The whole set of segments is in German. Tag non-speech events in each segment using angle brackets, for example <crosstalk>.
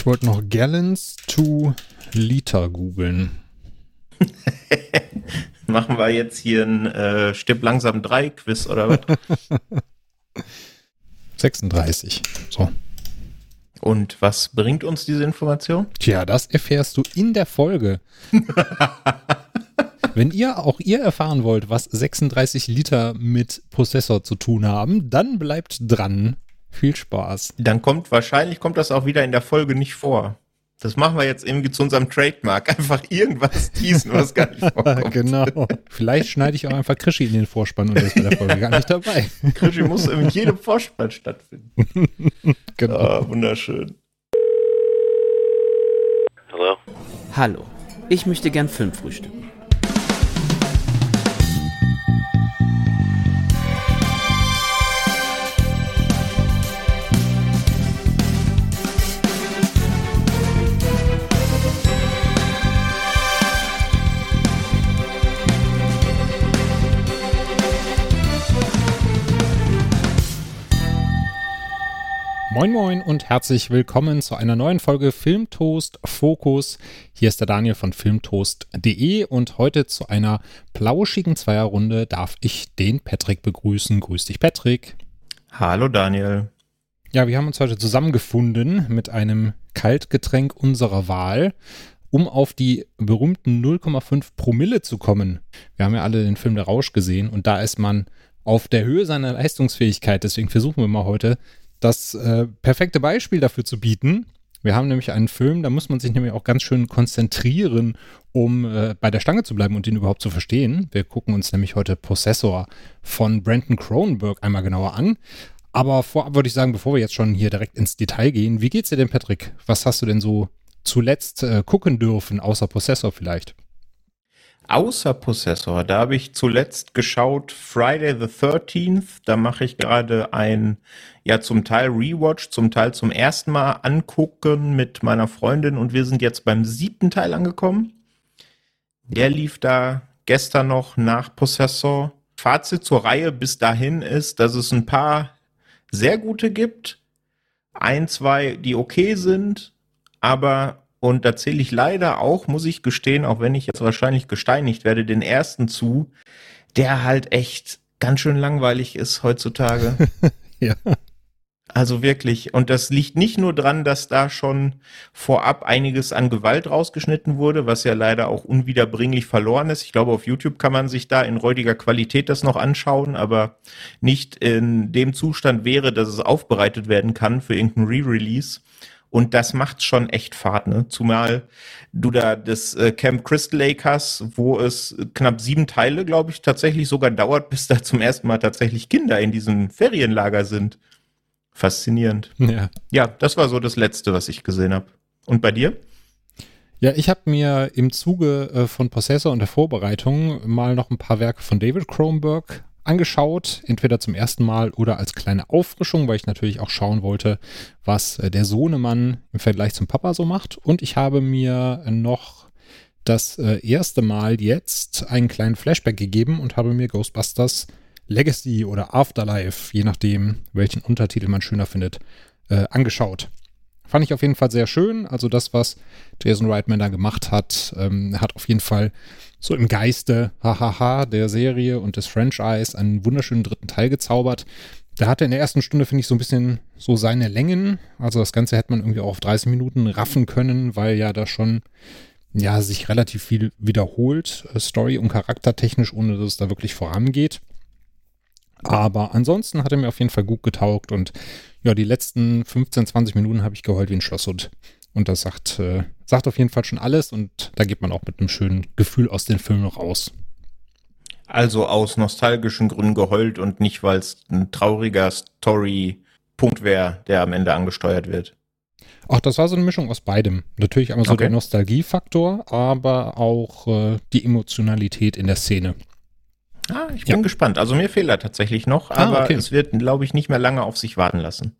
Ich wollte noch Gallons to Liter googeln. <laughs> Machen wir jetzt hier ein äh, Stipp langsam 3 Quiz oder was? <laughs> 36. So. Und was bringt uns diese Information? Tja, das erfährst du in der Folge. <laughs> Wenn ihr auch ihr erfahren wollt, was 36 Liter mit Prozessor zu tun haben, dann bleibt dran. Viel Spaß. Dann kommt wahrscheinlich kommt das auch wieder in der Folge nicht vor. Das machen wir jetzt irgendwie zu unserem Trademark. <laughs> Einfach irgendwas teasen, was gar nicht <laughs> vorkommt. genau. Vielleicht schneide ich auch einfach Krischi in den Vorspann und der ist bei der Folge gar nicht dabei. <laughs> Krischi muss in jedem Vorspann stattfinden. genau. Ah, wunderschön. Hallo? Hallo, ich möchte gern Film Moin Moin und herzlich willkommen zu einer neuen Folge Filmtoast Fokus. Hier ist der Daniel von filmtoast.de und heute zu einer plauschigen Zweierrunde darf ich den Patrick begrüßen. Grüß dich, Patrick. Hallo Daniel. Ja, wir haben uns heute zusammengefunden mit einem Kaltgetränk unserer Wahl, um auf die berühmten 0,5 Promille zu kommen. Wir haben ja alle den Film Der Rausch gesehen und da ist man auf der Höhe seiner Leistungsfähigkeit. Deswegen versuchen wir mal heute das äh, perfekte Beispiel dafür zu bieten. Wir haben nämlich einen Film, da muss man sich nämlich auch ganz schön konzentrieren, um äh, bei der Stange zu bleiben und ihn überhaupt zu verstehen. Wir gucken uns nämlich heute Possessor von Brandon Cronenberg einmal genauer an. Aber vorab würde ich sagen, bevor wir jetzt schon hier direkt ins Detail gehen, wie geht's dir denn, Patrick? Was hast du denn so zuletzt äh, gucken dürfen, außer Possessor vielleicht? Außer Possessor, da habe ich zuletzt geschaut Friday the 13th. Da mache ich gerade ein, ja, zum Teil Rewatch, zum Teil zum ersten Mal angucken mit meiner Freundin und wir sind jetzt beim siebten Teil angekommen. Der lief da gestern noch nach Possessor. Fazit zur Reihe bis dahin ist, dass es ein paar sehr gute gibt. Ein, zwei, die okay sind, aber und da zähle ich leider auch, muss ich gestehen, auch wenn ich jetzt wahrscheinlich gesteinigt werde, den ersten zu, der halt echt ganz schön langweilig ist heutzutage. <laughs> ja. Also wirklich. Und das liegt nicht nur dran, dass da schon vorab einiges an Gewalt rausgeschnitten wurde, was ja leider auch unwiederbringlich verloren ist. Ich glaube, auf YouTube kann man sich da in räudiger Qualität das noch anschauen, aber nicht in dem Zustand wäre, dass es aufbereitet werden kann für irgendein Re-Release. Und das macht schon echt Fahrt, ne? Zumal du da das äh, Camp Crystal Lake hast, wo es knapp sieben Teile, glaube ich, tatsächlich sogar dauert, <laughs> bis da zum ersten Mal tatsächlich Kinder in diesem Ferienlager sind. Faszinierend. Ja. Ja, das war so das Letzte, was ich gesehen habe. Und bei dir? Ja, ich habe mir im Zuge äh, von Possessor und der Vorbereitung mal noch ein paar Werke von David Cronenberg angeschaut, entweder zum ersten Mal oder als kleine Auffrischung, weil ich natürlich auch schauen wollte, was äh, der Sohnemann im Vergleich zum Papa so macht. Und ich habe mir noch das äh, erste Mal jetzt einen kleinen Flashback gegeben und habe mir Ghostbusters Legacy oder Afterlife, je nachdem, welchen Untertitel man schöner findet, äh, angeschaut. Fand ich auf jeden Fall sehr schön. Also das, was Jason Reitman da gemacht hat, ähm, hat auf jeden Fall so im Geiste, hahaha, der Serie und des Franchise einen wunderschönen dritten Teil gezaubert. Der hatte in der ersten Stunde, finde ich, so ein bisschen so seine Längen. Also das Ganze hätte man irgendwie auch auf 30 Minuten raffen können, weil ja da schon ja sich relativ viel wiederholt, äh, Story- und charaktertechnisch, ohne dass es da wirklich vorangeht. Aber ansonsten hat er mir auf jeden Fall gut getaugt und ja, die letzten 15, 20 Minuten habe ich geheult wie ein Schlosshund. Und das sagt, äh, sagt auf jeden Fall schon alles und da geht man auch mit einem schönen Gefühl aus den Filmen raus. Also aus nostalgischen Gründen geheult und nicht, weil es ein trauriger Story-Punkt wäre, der am Ende angesteuert wird. Ach, das war so eine Mischung aus beidem. Natürlich einmal so Okay. der Nostalgiefaktor, aber auch äh, die Emotionalität in der Szene. Ah, ich Ja. bin gespannt. Also mir fehlt er tatsächlich noch, Ah, aber okay. es wird, glaube ich, nicht mehr lange auf sich warten lassen.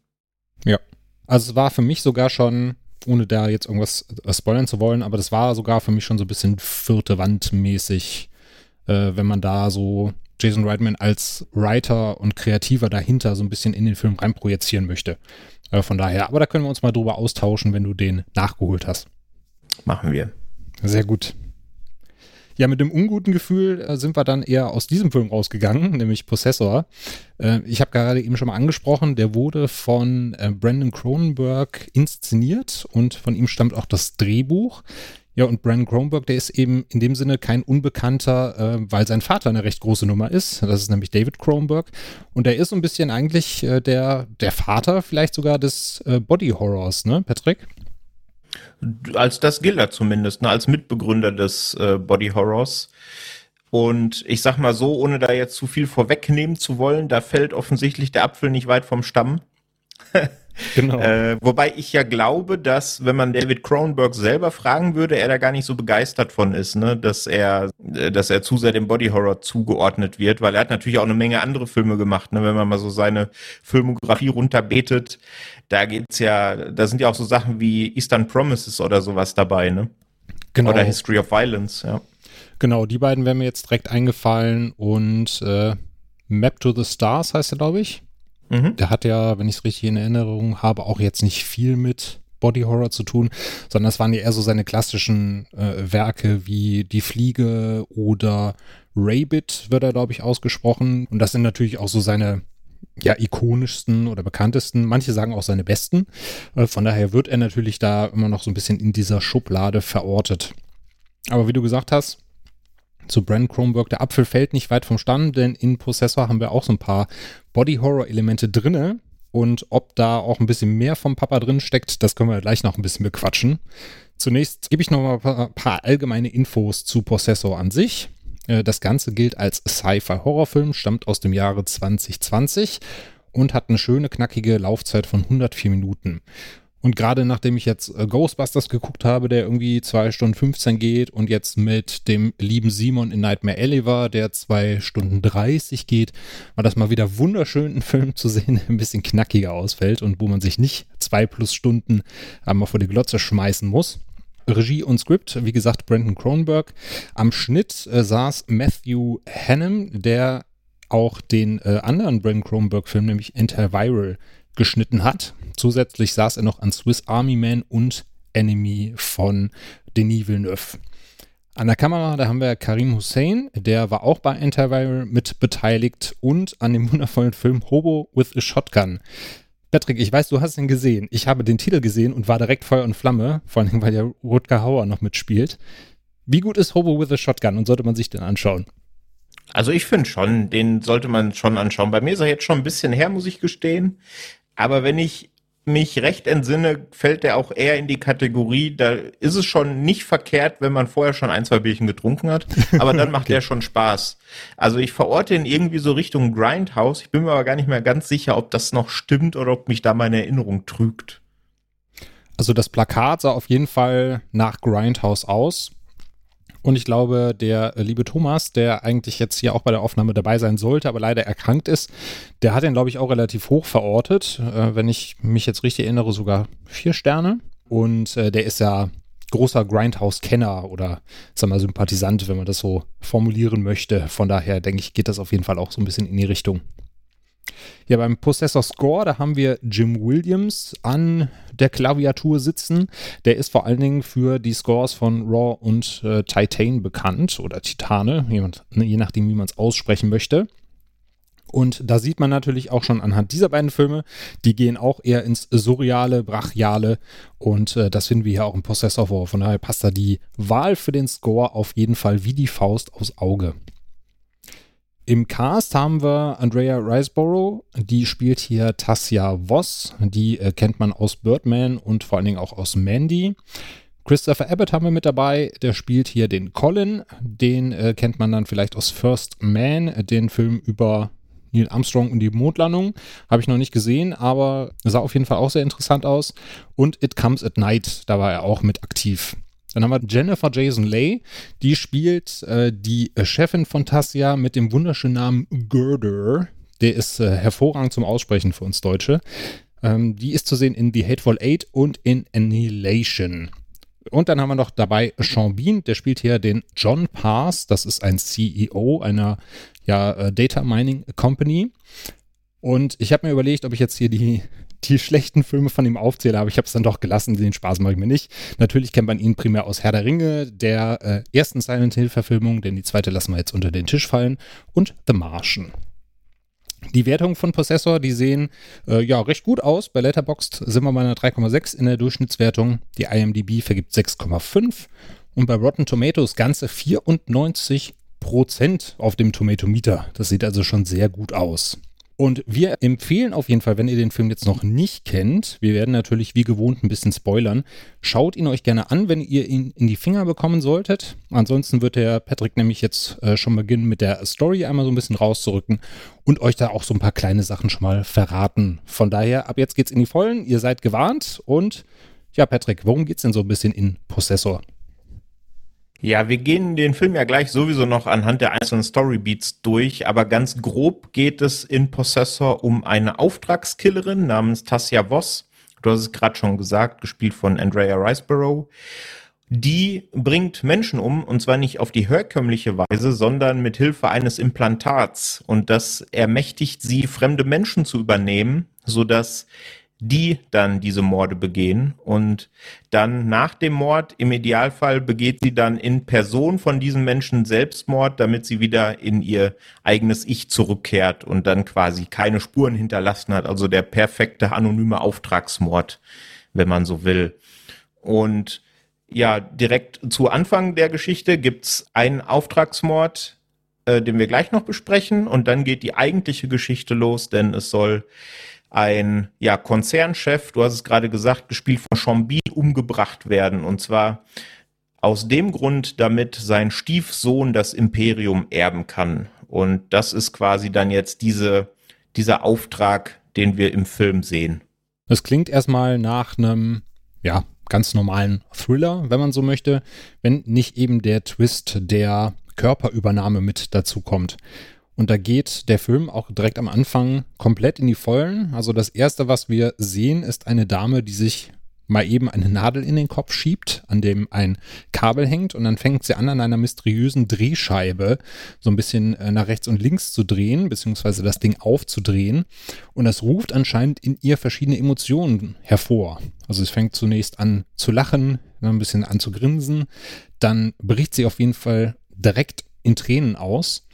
Also es war für mich sogar schon, ohne da jetzt irgendwas äh, spoilern zu wollen, aber das war sogar für mich schon so ein bisschen vierte Wand mäßig, äh, wenn man da so Jason Reitman als Writer und Kreativer dahinter so ein bisschen in den Film reinprojizieren möchte. Äh, von daher, aber da können wir uns mal drüber austauschen, wenn du den nachgeholt hast. Machen wir. Sehr gut. Ja, mit dem unguten Gefühl äh, sind wir dann eher aus diesem Film rausgegangen, nämlich Possessor. Äh, ich habe gerade eben schon mal angesprochen, der wurde von äh, Brandon Cronenberg inszeniert und von ihm stammt auch das Drehbuch. Ja, und Brandon Cronenberg, der ist eben in dem Sinne kein Unbekannter, äh, weil sein Vater eine recht große Nummer ist. Das ist nämlich David Cronenberg. Und er ist so ein bisschen eigentlich äh, der, der Vater vielleicht sogar des äh, Body Horrors, ne, Patrick? Als das gilt er zumindest, ne, als Mitbegründer des äh, Body Horrors. Und ich sag mal so, ohne da jetzt zu viel vorwegnehmen zu wollen, da fällt offensichtlich der Apfel nicht weit vom Stamm. <laughs> Genau. Äh, wobei ich ja glaube, dass, wenn man David Cronenberg selber fragen würde, er da gar nicht so begeistert von ist, ne, dass er, äh, dass er zu sehr dem Body Horror zugeordnet wird, weil er hat natürlich auch eine Menge andere Filme gemacht, ne, wenn man mal so seine Filmografie runterbetet. Da geht's ja, da sind ja auch so Sachen wie Eastern Promises oder sowas dabei, ne? Genau. Oder History of Violence, ja. Genau, die beiden wären mir jetzt direkt eingefallen und äh, Map to the Stars heißt er, glaube ich. Mhm. Der hat ja, wenn ich es richtig in Erinnerung habe, auch jetzt nicht viel mit Body Horror zu tun, sondern das waren ja eher so seine klassischen äh, Werke wie Die Fliege oder Rabbit wird er, glaube ich, ausgesprochen. Und das sind natürlich auch so seine ja, ikonischsten oder bekanntesten. Manche sagen auch seine besten. Äh, von daher wird er natürlich da immer noch so ein bisschen in dieser Schublade verortet. Aber wie du gesagt hast, zu Brand Chromebook. Der Apfel fällt nicht weit vom Stamm, denn in Possessor haben wir auch so ein paar Body-Horror-Elemente drinne. Und ob da auch ein bisschen mehr vom Papa drin steckt, das können wir gleich noch ein bisschen bequatschen. Zunächst gebe ich noch mal ein paar, paar allgemeine Infos zu Possessor an sich. Äh, das Ganze gilt als Sci-Fi-Horrorfilm, stammt aus dem Jahre 2020 und hat eine schöne, knackige Laufzeit von 104 Minuten. Und gerade nachdem ich jetzt äh, Ghostbusters geguckt habe, der irgendwie 2 Stunden 15 geht und jetzt mit dem lieben Simon in Nightmare Alley war, der 2 Stunden 30 geht, war das mal wieder wunderschön, <laughs> einen Film zu sehen, der ein bisschen knackiger ausfällt und wo man sich nicht zwei plus Stunden einmal vor die Glotze schmeißen muss. Regie und Skript, wie gesagt, Brandon Cronenberg. Am Schnitt äh, saß Matthew Hannum, der auch den äh, anderen Brandon Cronenberg-Film, nämlich Antiviral, geschnitten hat. Zusätzlich saß er noch an Swiss Army Man und Enemy von Denis Villeneuve. An der Kamera, da haben wir Karim Hussein, der war auch bei Antiviral mit beteiligt und an dem wundervollen Film Hobo with a Shotgun. Patrick, ich weiß, du hast ihn gesehen. Ich habe den Titel gesehen und war direkt Feuer und Flamme, vor allem weil ja Rutger Hauer noch mitspielt. Wie gut ist Hobo with a Shotgun und sollte man sich den anschauen? Also ich finde schon, den sollte man schon anschauen. Bei mir ist er jetzt schon ein bisschen her, muss ich gestehen. Aber wenn ich mich recht entsinne, fällt der auch eher in die Kategorie, da ist es schon nicht verkehrt, wenn man vorher schon ein, zwei Bierchen getrunken hat, aber dann <laughs> macht okay. der schon Spaß. Also ich verorte ihn irgendwie so Richtung Grindhouse. Ich bin mir aber gar nicht mehr ganz sicher, ob das noch stimmt oder ob mich da meine Erinnerung trügt. Also das Plakat sah auf jeden Fall nach Grindhouse aus. Und ich glaube, der äh, liebe Thomas, der eigentlich jetzt hier auch bei der Aufnahme dabei sein sollte, aber leider erkrankt ist, der hat den, glaube ich, auch relativ hoch verortet. Äh, wenn ich mich jetzt richtig erinnere, sogar vier Sterne. Und äh, der ist ja großer Grindhouse-Kenner oder sag mal Sympathisant, wenn man das so formulieren möchte. Von daher denke ich, geht das auf jeden Fall auch so ein bisschen in die Richtung. Ja, beim Possessor Score, da haben wir Jim Williams an der Klaviatur sitzen. Der ist vor allen Dingen für die Scores von Raw und äh, Titan bekannt oder Titane, ne, je nachdem, wie man es aussprechen möchte. Und da sieht man natürlich auch schon anhand dieser beiden Filme, die gehen auch eher ins Surreale, Brachiale und äh, das finden wir hier auch im Possessor vor. Von daher passt da die Wahl für den Score auf jeden Fall wie die Faust aus Auge. Im Cast haben wir Andrea Riseborough, die spielt hier Tassia Voss, die äh, kennt man aus Birdman und vor allen Dingen auch aus Mandy. Christopher Abbott haben wir mit dabei, der spielt hier den Colin, den äh, kennt man dann vielleicht aus First Man, den Film über Neil Armstrong und die Mondlandung. Habe ich noch nicht gesehen, aber sah auf jeden Fall auch sehr interessant aus. Und It Comes at Night, da war er auch mit aktiv. Dann haben wir Jennifer Jason Leigh, die spielt äh, die Chefin von Tassia mit dem wunderschönen Namen Girder. Der ist äh, hervorragend zum Aussprechen für uns Deutsche. Ähm, die ist zu sehen in The Hateful Eight und in Annihilation. Und dann haben wir noch dabei Sean Bean, der spielt hier den John Pass. Das ist ein CEO einer ja, äh, Data Mining Company. Und ich habe mir überlegt, ob ich jetzt hier die die schlechten Filme von ihm aufzähle, aber ich habe es dann doch gelassen, den Spaß mache ich mir nicht. Natürlich kennt man ihn primär aus Herr der Ringe, der äh, ersten Silent Hill-Verfilmung, denn die zweite lassen wir jetzt unter den Tisch fallen, und The Martian. Die Wertungen von Possessor, die sehen äh, ja recht gut aus. Bei Letterboxd sind wir bei einer 3,6 in der Durchschnittswertung. Die IMDb vergibt 6,5 und bei Rotten Tomatoes ganze 94 Prozent auf dem Tomatometer. Das sieht also schon sehr gut aus. Und wir empfehlen auf jeden Fall, wenn ihr den Film jetzt noch nicht kennt, wir werden natürlich wie gewohnt ein bisschen spoilern, schaut ihn euch gerne an, wenn ihr ihn in die Finger bekommen solltet. Ansonsten wird der Patrick nämlich jetzt äh, schon beginnen mit der Story einmal so ein bisschen rauszurücken und euch da auch so ein paar kleine Sachen schon mal verraten. Von daher, ab jetzt geht's in die Vollen, ihr seid gewarnt und ja, Patrick, worum geht's denn so ein bisschen in Possessor? Ja, wir gehen den Film ja gleich sowieso noch anhand der einzelnen Storybeats durch, aber ganz grob geht es in Possessor um eine Auftragskillerin namens Tassia Voss. Du hast es gerade schon gesagt, gespielt von Andrea Riceborough. Die bringt Menschen um und zwar nicht auf die herkömmliche Weise, sondern mit Hilfe eines Implantats und das ermächtigt sie, fremde Menschen zu übernehmen, sodass die dann diese Morde begehen. Und dann nach dem Mord im Idealfall begeht sie dann in Person von diesem Menschen Selbstmord, damit sie wieder in ihr eigenes Ich zurückkehrt und dann quasi keine Spuren hinterlassen hat, also der perfekte anonyme Auftragsmord, wenn man so will. Und ja, direkt zu Anfang der Geschichte gibt's einen Auftragsmord, äh, den wir gleich noch besprechen. Und dann geht die eigentliche Geschichte los, denn es soll ein ja, Konzernchef, du hast es gerade gesagt, gespielt von Chambin, umgebracht werden. Und zwar aus dem Grund, damit sein Stiefsohn das Imperium erben kann. Und das ist quasi dann jetzt diese, dieser Auftrag, den wir im Film sehen. Das klingt erstmal nach einem, ja, ganz normalen Thriller, wenn man so möchte, wenn nicht eben der Twist der Körperübernahme mit dazu kommt. Und da geht der Film auch direkt am Anfang komplett in die Vollen. Also das Erste, was wir sehen, ist eine Dame, die sich mal eben eine Nadel in den Kopf schiebt, an dem ein Kabel hängt und dann fängt sie an, an einer mysteriösen Drehscheibe so ein bisschen äh, nach rechts und links zu drehen, beziehungsweise das Ding aufzudrehen. Und das ruft anscheinend in ihr verschiedene Emotionen hervor. Also es fängt zunächst an zu lachen, dann ein bisschen an zu grinsen, dann bricht sie auf jeden Fall direkt in Tränen aus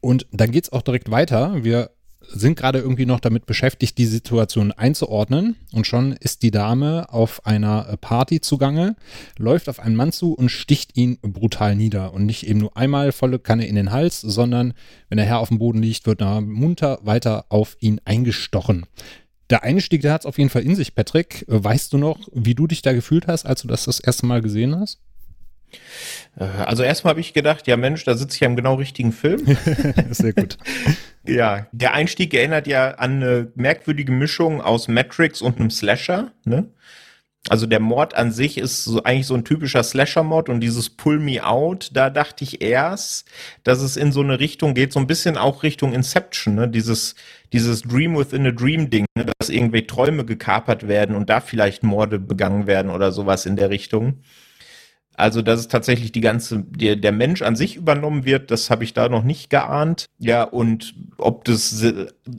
und dann geht's auch direkt weiter. Wir sind gerade irgendwie noch damit beschäftigt, die Situation einzuordnen. Und schon ist die Dame auf einer Party zugange, läuft auf einen Mann zu und sticht ihn brutal nieder. Und nicht eben nur einmal volle Kanne in den Hals, sondern wenn der Herr auf dem Boden liegt, wird er munter weiter auf ihn eingestochen. Der Einstieg, der hat es auf jeden Fall in sich, Patrick. Weißt du noch, wie du dich da gefühlt hast, als du das das erste Mal gesehen hast? Äh, also erstmal habe ich gedacht, ja Mensch, da sitze ich ja im genau richtigen Film. <laughs> Sehr gut. <laughs> ja, der Einstieg erinnert ja an eine merkwürdige Mischung aus Matrix und einem Slasher. Ne? Also der Mord an sich ist so eigentlich so ein typischer Slasher-Mord und dieses Pull Me Out, da dachte ich erst, dass es in so eine Richtung geht, so ein bisschen auch Richtung Inception, ne? dieses, dieses Dream within a Dream Ding, ne? dass irgendwie Träume gekapert werden und da vielleicht Morde begangen werden oder sowas in der Richtung. Also, dass es tatsächlich die ganze, der, der Mensch an sich übernommen wird, das habe ich da noch nicht geahnt. Ja, und ob das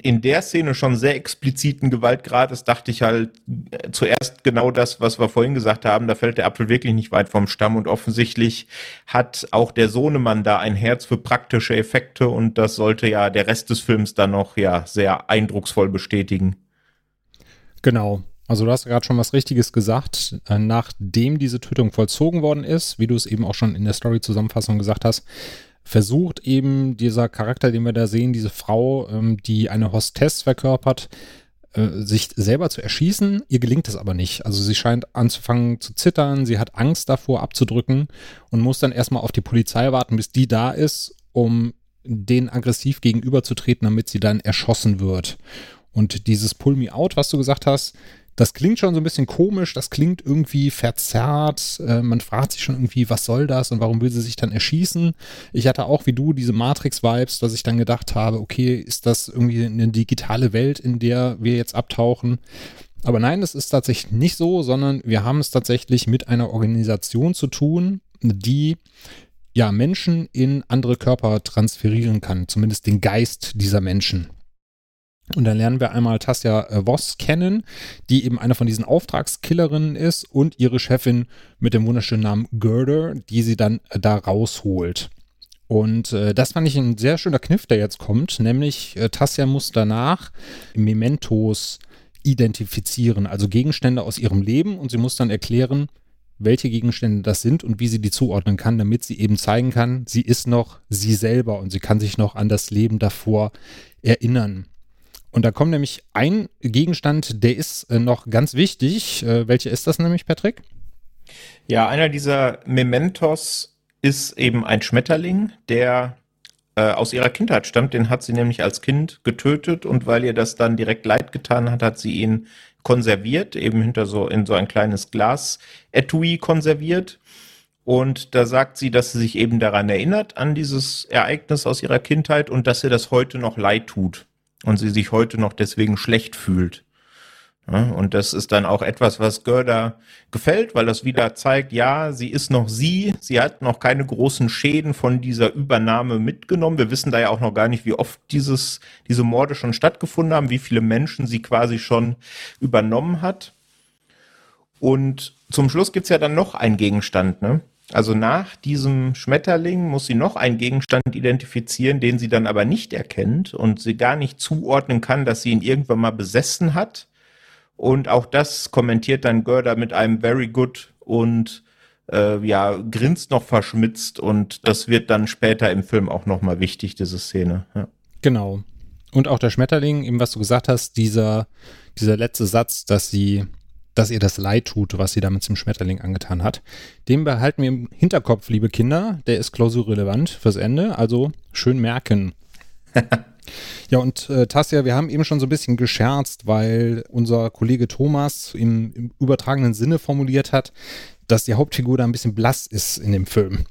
in der Szene schon sehr expliziten Gewaltgrad ist, dachte ich halt äh, zuerst genau das, was wir vorhin gesagt haben. Da fällt der Apfel wirklich nicht weit vom Stamm und offensichtlich hat auch der Sohnemann da ein Herz für praktische Effekte und das sollte ja der Rest des Films dann noch ja sehr eindrucksvoll bestätigen. Genau. Also du hast gerade schon was Richtiges gesagt. Äh, nachdem diese Tötung vollzogen worden ist, wie du es eben auch schon in der Story-Zusammenfassung gesagt hast, versucht eben dieser Charakter, den wir da sehen, diese Frau, ähm, die eine Hostess verkörpert, äh, sich selber zu erschießen. Ihr gelingt es aber nicht. Also sie scheint anzufangen zu zittern, sie hat Angst davor abzudrücken und muss dann erstmal auf die Polizei warten, bis die da ist, um denen aggressiv gegenüberzutreten, damit sie dann erschossen wird. Und dieses Pull Me Out, was du gesagt hast, das klingt schon so ein bisschen komisch, das klingt irgendwie verzerrt. Äh, man fragt sich schon irgendwie, was soll das und warum will sie sich dann erschießen? Ich hatte auch wie du diese Matrix-Vibes, dass ich dann gedacht habe, okay, ist das irgendwie eine digitale Welt, in der wir jetzt abtauchen? Aber nein, das ist tatsächlich nicht so, sondern wir haben es tatsächlich mit einer Organisation zu tun, die ja Menschen in andere Körper transferieren kann, zumindest den Geist dieser Menschen. Und dann lernen wir einmal Tassia äh, Voss kennen, die eben eine von diesen Auftragskillerinnen ist und ihre Chefin mit dem wunderschönen Namen Gerder, die sie dann äh, da rausholt. Und äh, das fand ich ein sehr schöner Kniff, der jetzt kommt, nämlich äh, Tassia muss danach Mementos identifizieren, also Gegenstände aus ihrem Leben und sie muss dann erklären, welche Gegenstände das sind und wie sie die zuordnen kann, damit sie eben zeigen kann, sie ist noch sie selber und sie kann sich noch an das Leben davor erinnern. Und da kommt nämlich ein Gegenstand, der ist äh, noch ganz wichtig. Äh, welcher ist das nämlich, Patrick? Ja, einer dieser Mementos ist eben ein Schmetterling, der äh, aus ihrer Kindheit stammt. Den hat sie nämlich als Kind getötet und weil ihr das dann direkt leid getan hat, hat sie ihn konserviert, eben hinter so in so ein kleines Glas-Etui konserviert. Und da sagt sie, dass sie sich eben daran erinnert, an dieses Ereignis aus ihrer Kindheit und dass ihr das heute noch leid tut und sie sich heute noch deswegen schlecht fühlt. Ja, und das ist dann auch etwas, was Görda gefällt, weil das wieder zeigt, ja, sie ist noch sie, sie hat noch keine großen Schäden von dieser Übernahme mitgenommen. Wir wissen da ja auch noch gar nicht, wie oft dieses, diese Morde schon stattgefunden haben, wie viele Menschen sie quasi schon übernommen hat. Und zum Schluss gibt's ja dann noch einen Gegenstand, ne? Also nach diesem Schmetterling muss sie noch einen Gegenstand identifizieren, den sie dann aber nicht erkennt und sie gar nicht zuordnen kann, dass sie ihn irgendwann mal besessen hat. Und auch das kommentiert dann Görder mit einem Very Good und äh, ja, grinst noch verschmitzt und das wird dann später im Film auch nochmal wichtig, diese Szene. Ja. Genau. Und auch der Schmetterling, eben was du gesagt hast, dieser, dieser letzte Satz, dass sie dass ihr das leid tut, was sie damit zum Schmetterling angetan hat. Den behalten wir im Hinterkopf, liebe Kinder. Der ist klausurrelevant fürs Ende, also schön merken. <laughs> ja, und äh, Tassia, wir haben eben schon so ein bisschen gescherzt, weil unser Kollege Thomas im, im übertragenen Sinne formuliert hat, dass die Hauptfigur da ein bisschen blass ist in dem Film.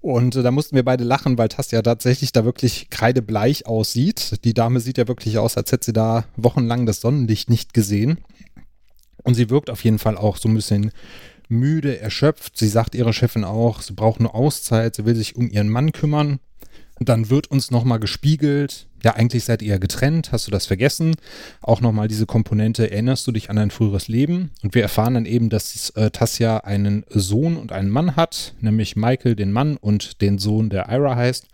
Und äh, da mussten wir beide lachen, weil Tassia tatsächlich da wirklich kreidebleich aussieht. Die Dame sieht ja wirklich aus, als hätte sie da wochenlang das Sonnenlicht nicht gesehen. Und sie wirkt auf jeden Fall auch so ein bisschen müde, erschöpft. Sie sagt ihrer Chefin auch, sie braucht nur Auszeit, sie will sich um ihren Mann kümmern. Und dann wird uns nochmal gespiegelt, ja, eigentlich seid ihr ja getrennt, hast du das vergessen? Auch nochmal diese Komponente, erinnerst du dich an dein früheres Leben? Und wir erfahren dann eben, dass äh, Tassia einen Sohn und einen Mann hat, nämlich Michael, den Mann und den Sohn, der Ira heißt.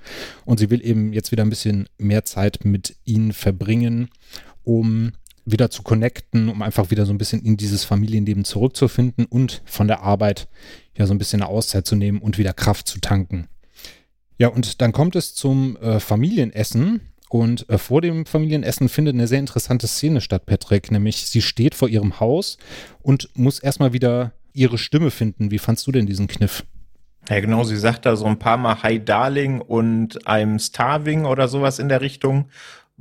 Und sie will eben jetzt wieder ein bisschen mehr Zeit mit ihnen verbringen, um wieder zu connecten, um einfach wieder so ein bisschen in dieses Familienleben zurückzufinden und von der Arbeit ja so ein bisschen eine Auszeit zu nehmen und wieder Kraft zu tanken. Ja, und dann kommt es zum äh, Familienessen. Und äh, vor dem Familienessen findet eine sehr interessante Szene statt, Patrick. Nämlich sie steht vor ihrem Haus und muss erstmal wieder ihre Stimme finden. Wie fandst du denn diesen Kniff? Ja, genau, sie sagt da so ein paar Mal Hi Darling und I'm Starving oder sowas in der Richtung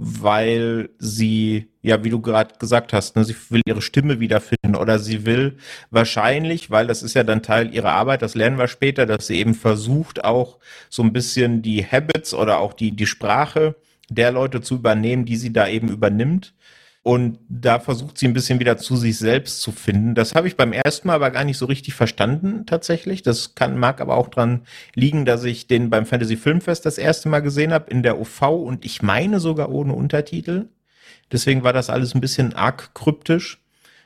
weil sie, ja, wie du gerade gesagt hast, ne, sie will ihre Stimme wiederfinden oder sie will wahrscheinlich, weil das ist ja dann Teil ihrer Arbeit, das lernen wir später, dass sie eben versucht, auch so ein bisschen die Habits oder auch die, die Sprache der Leute zu übernehmen, die sie da eben übernimmt. Und da versucht sie ein bisschen wieder zu sich selbst zu finden. Das habe ich beim ersten Mal aber gar nicht so richtig verstanden tatsächlich. Das kann, mag aber auch dran liegen, dass ich den beim Fantasy Filmfest das erste Mal gesehen habe in der OV und ich meine sogar ohne Untertitel. Deswegen war das alles ein bisschen arg kryptisch.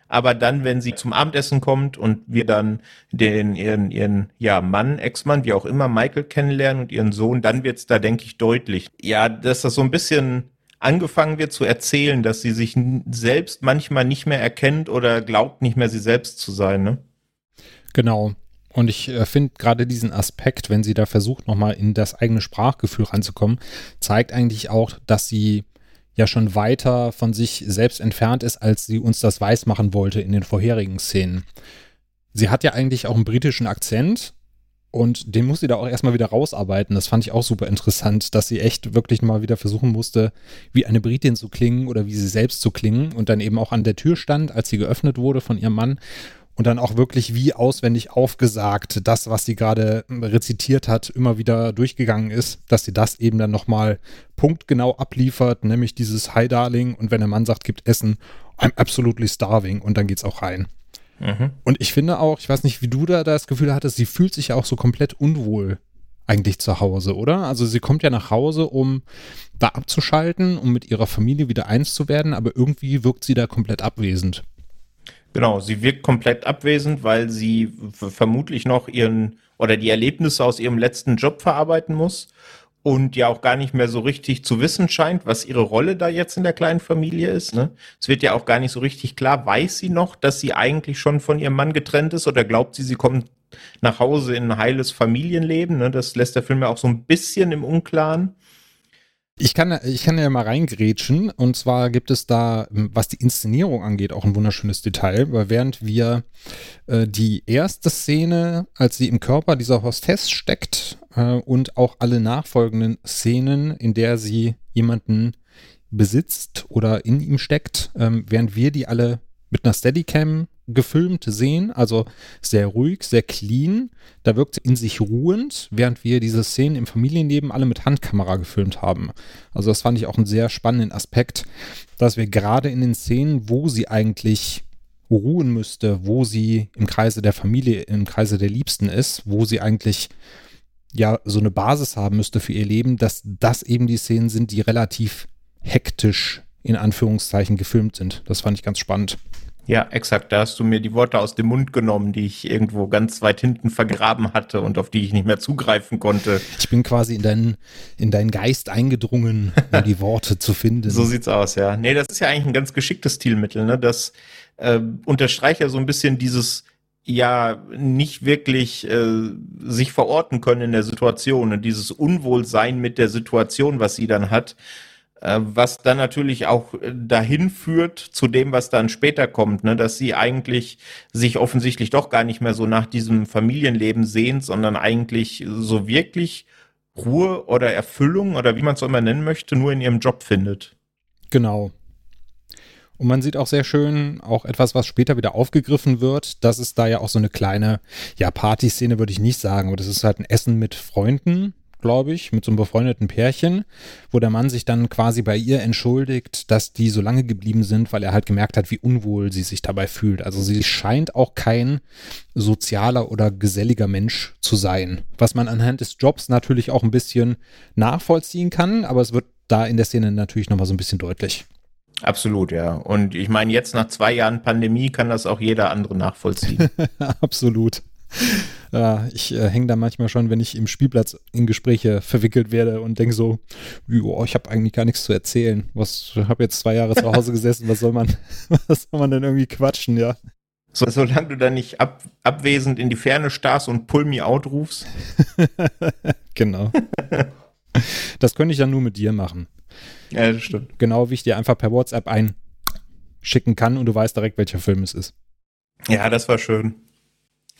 Aber dann, wenn sie zum Abendessen kommt und wir dann den, ihren, ihren, ja, Mann, Ex-Mann, wie auch immer, Michael kennenlernen und ihren Sohn, dann wird's da, denke ich, deutlich. Ja, dass das so ein bisschen angefangen wird zu erzählen, dass sie sich selbst manchmal nicht mehr erkennt oder glaubt nicht mehr sie selbst zu sein. Ne? Genau. Und ich äh, finde gerade diesen Aspekt, wenn sie da versucht, nochmal in das eigene Sprachgefühl ranzukommen, zeigt eigentlich auch, dass sie ja schon weiter von sich selbst entfernt ist, als sie uns das weiß machen wollte in den vorherigen Szenen. Sie hat ja eigentlich auch einen britischen Akzent, und den muss sie da auch erstmal wieder rausarbeiten. Das fand ich auch super interessant, dass sie echt wirklich mal wieder versuchen musste, wie eine Britin zu klingen oder wie sie selbst zu klingen und dann eben auch an der Tür stand, als sie geöffnet wurde von ihrem Mann und dann auch wirklich wie auswendig aufgesagt, das, was sie gerade rezitiert hat, immer wieder durchgegangen ist, dass sie das eben dann nochmal punktgenau abliefert, nämlich dieses Hi Darling und wenn der Mann sagt, gibt Essen, I'm absolutely starving und dann geht's auch rein. Mhm. Und ich finde auch, ich weiß nicht, wie du da das Gefühl hattest, sie fühlt sich ja auch so komplett unwohl eigentlich zu Hause, oder? Also sie kommt ja nach Hause, um da abzuschalten, um mit ihrer Familie wieder eins zu werden, aber irgendwie wirkt sie da komplett abwesend. Genau, sie wirkt komplett abwesend, weil sie vermutlich noch ihren oder die Erlebnisse aus ihrem letzten Job verarbeiten muss und ja auch gar nicht mehr so richtig zu wissen scheint, was ihre Rolle da jetzt in der kleinen Familie ist. Ne? Es wird ja auch gar nicht so richtig klar. Weiß sie noch, dass sie eigentlich schon von ihrem Mann getrennt ist oder glaubt sie, sie kommt nach Hause in ein heiles Familienleben? Ne? Das lässt der Film ja auch so ein bisschen im Unklaren. Ich kann, ich kann ja mal reingrätschen. Und zwar gibt es da, was die Inszenierung angeht, auch ein wunderschönes Detail. Weil während wir äh, die erste Szene, als sie im Körper dieser Hostess steckt äh, und auch alle nachfolgenden Szenen, in der sie jemanden besitzt oder in ihm steckt, ähm, während wir die alle mit einer Steadicam gefilmt sehen, also sehr ruhig, sehr clean. Da wirkt in sich ruhend, während wir diese Szenen im Familienleben alle mit Handkamera gefilmt haben. Also das fand ich auch einen sehr spannenden Aspekt, dass wir gerade in den Szenen, wo sie eigentlich ruhen müsste, wo sie im Kreise der Familie, im Kreise der Liebsten ist, wo sie eigentlich ja so eine Basis haben müsste für ihr Leben, dass das eben die Szenen sind, die relativ hektisch in Anführungszeichen gefilmt sind. Das fand ich ganz spannend. Ja, exakt. Da hast du mir die Worte aus dem Mund genommen, die ich irgendwo ganz weit hinten vergraben hatte und auf die ich nicht mehr zugreifen konnte. Ich bin quasi in deinen, in deinen Geist eingedrungen, um die Worte zu finden. So sieht's aus, ja. Nee, das ist ja eigentlich ein ganz geschicktes Stilmittel, ne? Das äh, unterstreicht ja so ein bisschen dieses ja nicht wirklich äh, sich verorten können in der Situation und dieses Unwohlsein mit der Situation, was sie dann hat was dann natürlich auch äh, dahin führt zu dem, was dann später kommt, ne, dass sie eigentlich sich offensichtlich doch gar nicht mehr so nach diesem Familienleben sehnt, sondern eigentlich so wirklich Ruhe oder Erfüllung oder wie man es auch immer nennen möchte, nur in ihrem Job findet. Genau. Und man sieht auch sehr schön, auch etwas, was später wieder aufgegriffen wird, dass es da ja auch so eine kleine, ja, Partyszene würde ich nicht sagen, aber das ist halt ein Essen mit Freunden, glaube ich, mit so einem befreundeten Pärchen, wo der Mann sich dann quasi bei ihr entschuldigt, dass die so lange geblieben sind, weil er halt gemerkt hat, wie unwohl sie sich dabei fühlt. Also sie scheint auch kein sozialer oder geselliger Mensch zu sein, was man anhand des Jobs natürlich auch ein bisschen nachvollziehen kann, aber es wird da in der Szene natürlich nochmal so ein bisschen deutlich. Absolut, ja. Und ich meine, jetzt nach zwei Jahren Pandemie kann das auch jeder andere nachvollziehen. <laughs> Absolut. Ja, ich äh, hänge da manchmal schon, wenn ich im Spielplatz in Gespräche verwickelt werde und denke so, oh, ich habe eigentlich gar nichts zu erzählen. Was habe jetzt zwei Jahre zu Hause <laughs> gesessen, was soll man, <laughs> was soll man denn irgendwie quatschen, ja? So, solange du da nicht ab, abwesend in die Ferne starrst und Pull me out rufst. <laughs> genau. das könnte ich dann nur mit dir machen. Ja, das stimmt. Genau wie ich dir einfach per WhatsApp einschicken kann und du weißt direkt, welcher Film es ist. Ja, das war schön.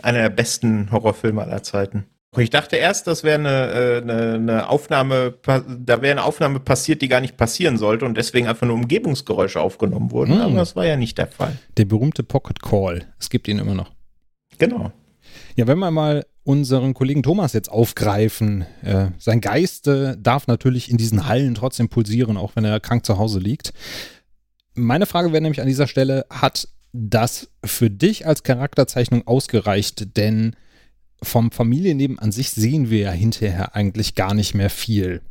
Einer der besten Horrorfilme aller Zeiten. Ich dachte erst, das wäre eine, äh, eine, eine Aufnahme, da wäre eine Aufnahme passiert, die gar nicht passieren sollte und deswegen einfach nur Umgebungsgeräusche aufgenommen wurden. Mm. Aber das war ja nicht der Fall. Der berühmte Pocket Call. Es gibt ihn immer noch. Genau. Ja, wenn wir mal unseren Kollegen Thomas jetzt aufgreifen, äh, sein Geist äh, darf natürlich in diesen Hallen trotzdem pulsieren, auch wenn er krank zu Hause liegt. Meine Frage wäre nämlich an dieser Stelle, hat das für dich als Charakterzeichnung ausgereicht? Denn vom Familienleben an sich sehen wir ja hinterher eigentlich gar nicht mehr viel.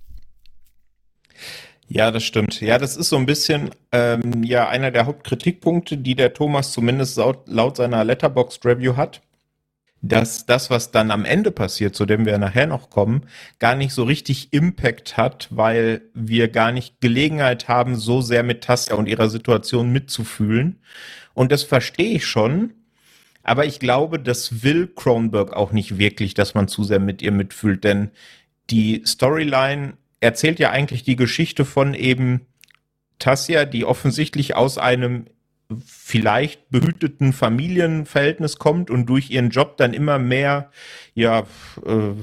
Ja, das stimmt. Ja, das ist so ein bisschen ähm, ja einer der Hauptkritikpunkte, die der Thomas zumindest laut, laut seiner Letterboxd Review hat, dass das, was dann am Ende passiert, zu dem wir nachher noch kommen, gar nicht so richtig Impact hat, weil wir gar nicht Gelegenheit haben, so sehr mit Tassia und ihrer Situation mitzufühlen. Und das verstehe ich schon. Aber ich glaube, das will Kronberg auch nicht wirklich, dass man zu sehr mit ihr mitfühlt, denn die Storyline erzählt ja eigentlich die Geschichte von eben Tassia, die offensichtlich aus einem vielleicht behüteten Familienverhältnis kommt und durch ihren Job dann immer mehr, ja, äh,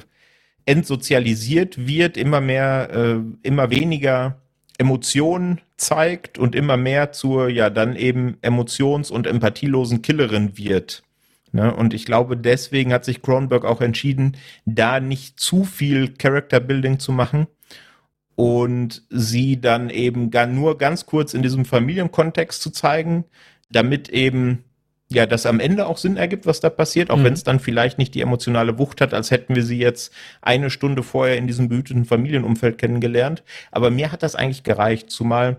entsozialisiert wird, immer mehr, äh, immer weniger Emotionen zeigt und immer mehr zur, ja, dann eben emotions- und empathielosen Killerin wird. Ne? Und ich glaube, deswegen hat sich Cronenberg auch entschieden, da nicht zu viel Character Building zu machen und sie dann eben gar nur ganz kurz in diesem Familienkontext zu zeigen, damit eben ja, das am Ende auch Sinn ergibt, was da passiert, auch mhm. wenn es dann vielleicht nicht die emotionale Wucht hat, als hätten wir sie jetzt eine Stunde vorher in diesem behüteten Familienumfeld kennengelernt. Aber mir hat das eigentlich gereicht, zumal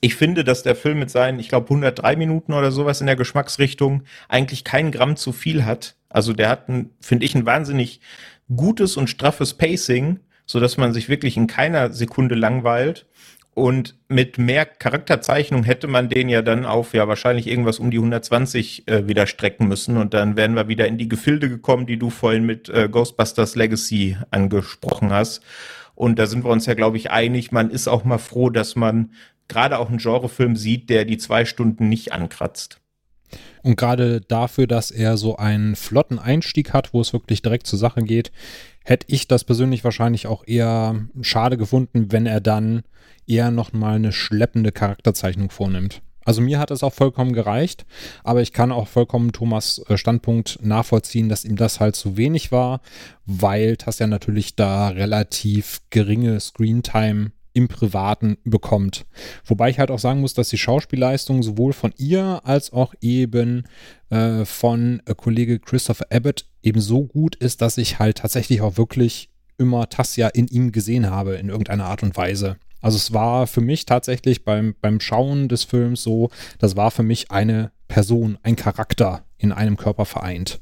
ich finde, dass der Film mit seinen, ich glaube, 103 Minuten oder sowas in der Geschmacksrichtung eigentlich kein Gramm zu viel hat. Also der hat, finde ich, ein wahnsinnig gutes und straffes Pacing, so dass man sich wirklich in keiner Sekunde langweilt. Und mit mehr Charakterzeichnung hätte man den ja dann auf ja wahrscheinlich irgendwas um die 120 äh, wieder strecken müssen. Und dann wären wir wieder in die Gefilde gekommen, die du vorhin mit äh, Ghostbusters Legacy angesprochen hast. Und da sind wir uns ja, glaube ich, einig. Man ist auch mal froh, dass man gerade auch einen Genrefilm sieht, der die zwei Stunden nicht ankratzt. Und gerade dafür, dass er so einen flotten Einstieg hat, wo es wirklich direkt zur Sache geht, hätte ich das persönlich wahrscheinlich auch eher schade gefunden, wenn er dann eher nochmal eine schleppende Charakterzeichnung vornimmt. Also mir hat es auch vollkommen gereicht, aber ich kann auch vollkommen Thomas äh, Standpunkt nachvollziehen, dass ihm das halt zu wenig war, weil Tassia natürlich da relativ geringe Screentime im Privaten bekommt. Wobei ich halt auch sagen muss, dass die Schauspielleistung sowohl von ihr als auch eben äh, von äh, Kollege Christopher Abbott eben so gut ist, dass ich halt tatsächlich auch wirklich immer Tassia in ihm gesehen habe, in irgendeiner Art und Weise. Also es war für mich tatsächlich beim, beim Schauen des Films so, das war für mich eine Person, ein Charakter in einem Körper vereint.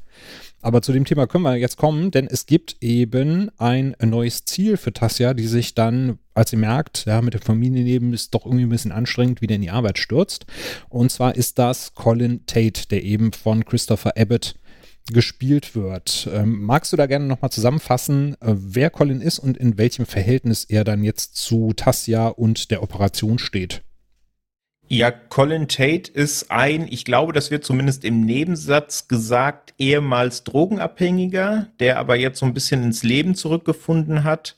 Aber zu dem Thema können wir jetzt kommen, denn es gibt eben ein neues Ziel für Tassia, die sich dann, als sie merkt, ja, mit dem Familienleben ist doch irgendwie ein bisschen anstrengend, wieder in die Arbeit stürzt. Und zwar ist das Colin Tate, der eben von Christopher Abbott gespielt wird. Ähm, magst du da gerne nochmal zusammenfassen, äh, wer Colin ist und in welchem Verhältnis er dann jetzt zu Tassia und der Operation steht? Ja, Colin Tate ist ein, ich glaube, das wird zumindest im Nebensatz gesagt, ehemals Drogenabhängiger, der aber jetzt so ein bisschen ins Leben zurückgefunden hat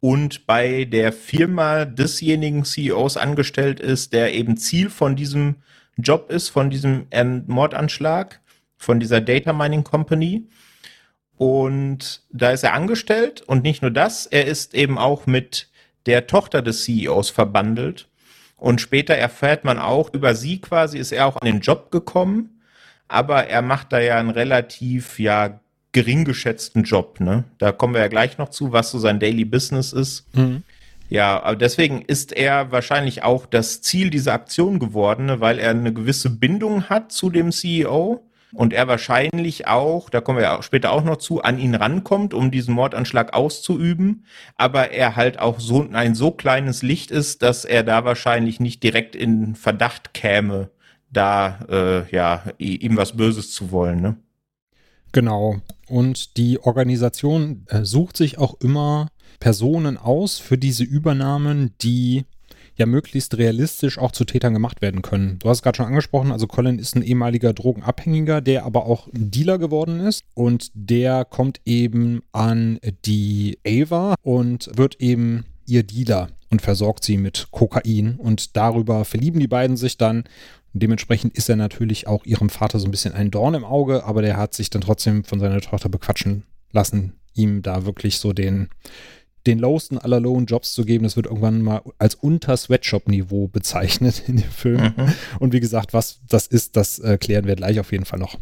und bei der Firma desjenigen CEOs angestellt ist, der eben Ziel von diesem Job ist, von diesem Mordanschlag, von dieser Data Mining Company. Und da ist er angestellt und nicht nur das, er ist eben auch mit der Tochter des CEOs verbandelt und später erfährt man auch, über sie quasi ist er auch an den Job gekommen, aber er macht da ja einen relativ, ja, gering geschätzten Job, ne? Da kommen wir ja gleich noch zu, was so sein Daily Business ist. Mhm. Ja, aber deswegen ist er wahrscheinlich auch das Ziel dieser Aktion geworden, ne? weil er eine gewisse Bindung hat zu dem CEO und er wahrscheinlich auch, da kommen wir ja später auch noch zu, an ihn rankommt, um diesen Mordanschlag auszuüben, aber er halt auch so ein so kleines Licht ist, dass er da wahrscheinlich nicht direkt in Verdacht käme, da äh, ja ihm was Böses zu wollen, ne? Genau. Und die Organisation äh, sucht sich auch immer Personen aus für diese Übernahmen, die ja möglichst realistisch auch zu Tätern gemacht werden können. Du hast es gerade schon angesprochen, also Colin ist ein ehemaliger Drogenabhängiger, der aber auch ein Dealer geworden ist und der kommt eben an die Ava und wird eben ihr Dealer und versorgt sie mit Kokain und darüber verlieben die beiden sich dann. Dementsprechend ist er natürlich auch ihrem Vater so ein bisschen ein Dorn im Auge, aber der hat sich dann trotzdem von seiner Tochter bequatschen lassen, ihm da wirklich so den den lowsten aller lowen Jobs zu geben. Das wird irgendwann mal als unter Sweatshop-Niveau bezeichnet in dem Film. Mhm. Und wie gesagt, was das ist, das äh, klären wir gleich auf jeden Fall noch.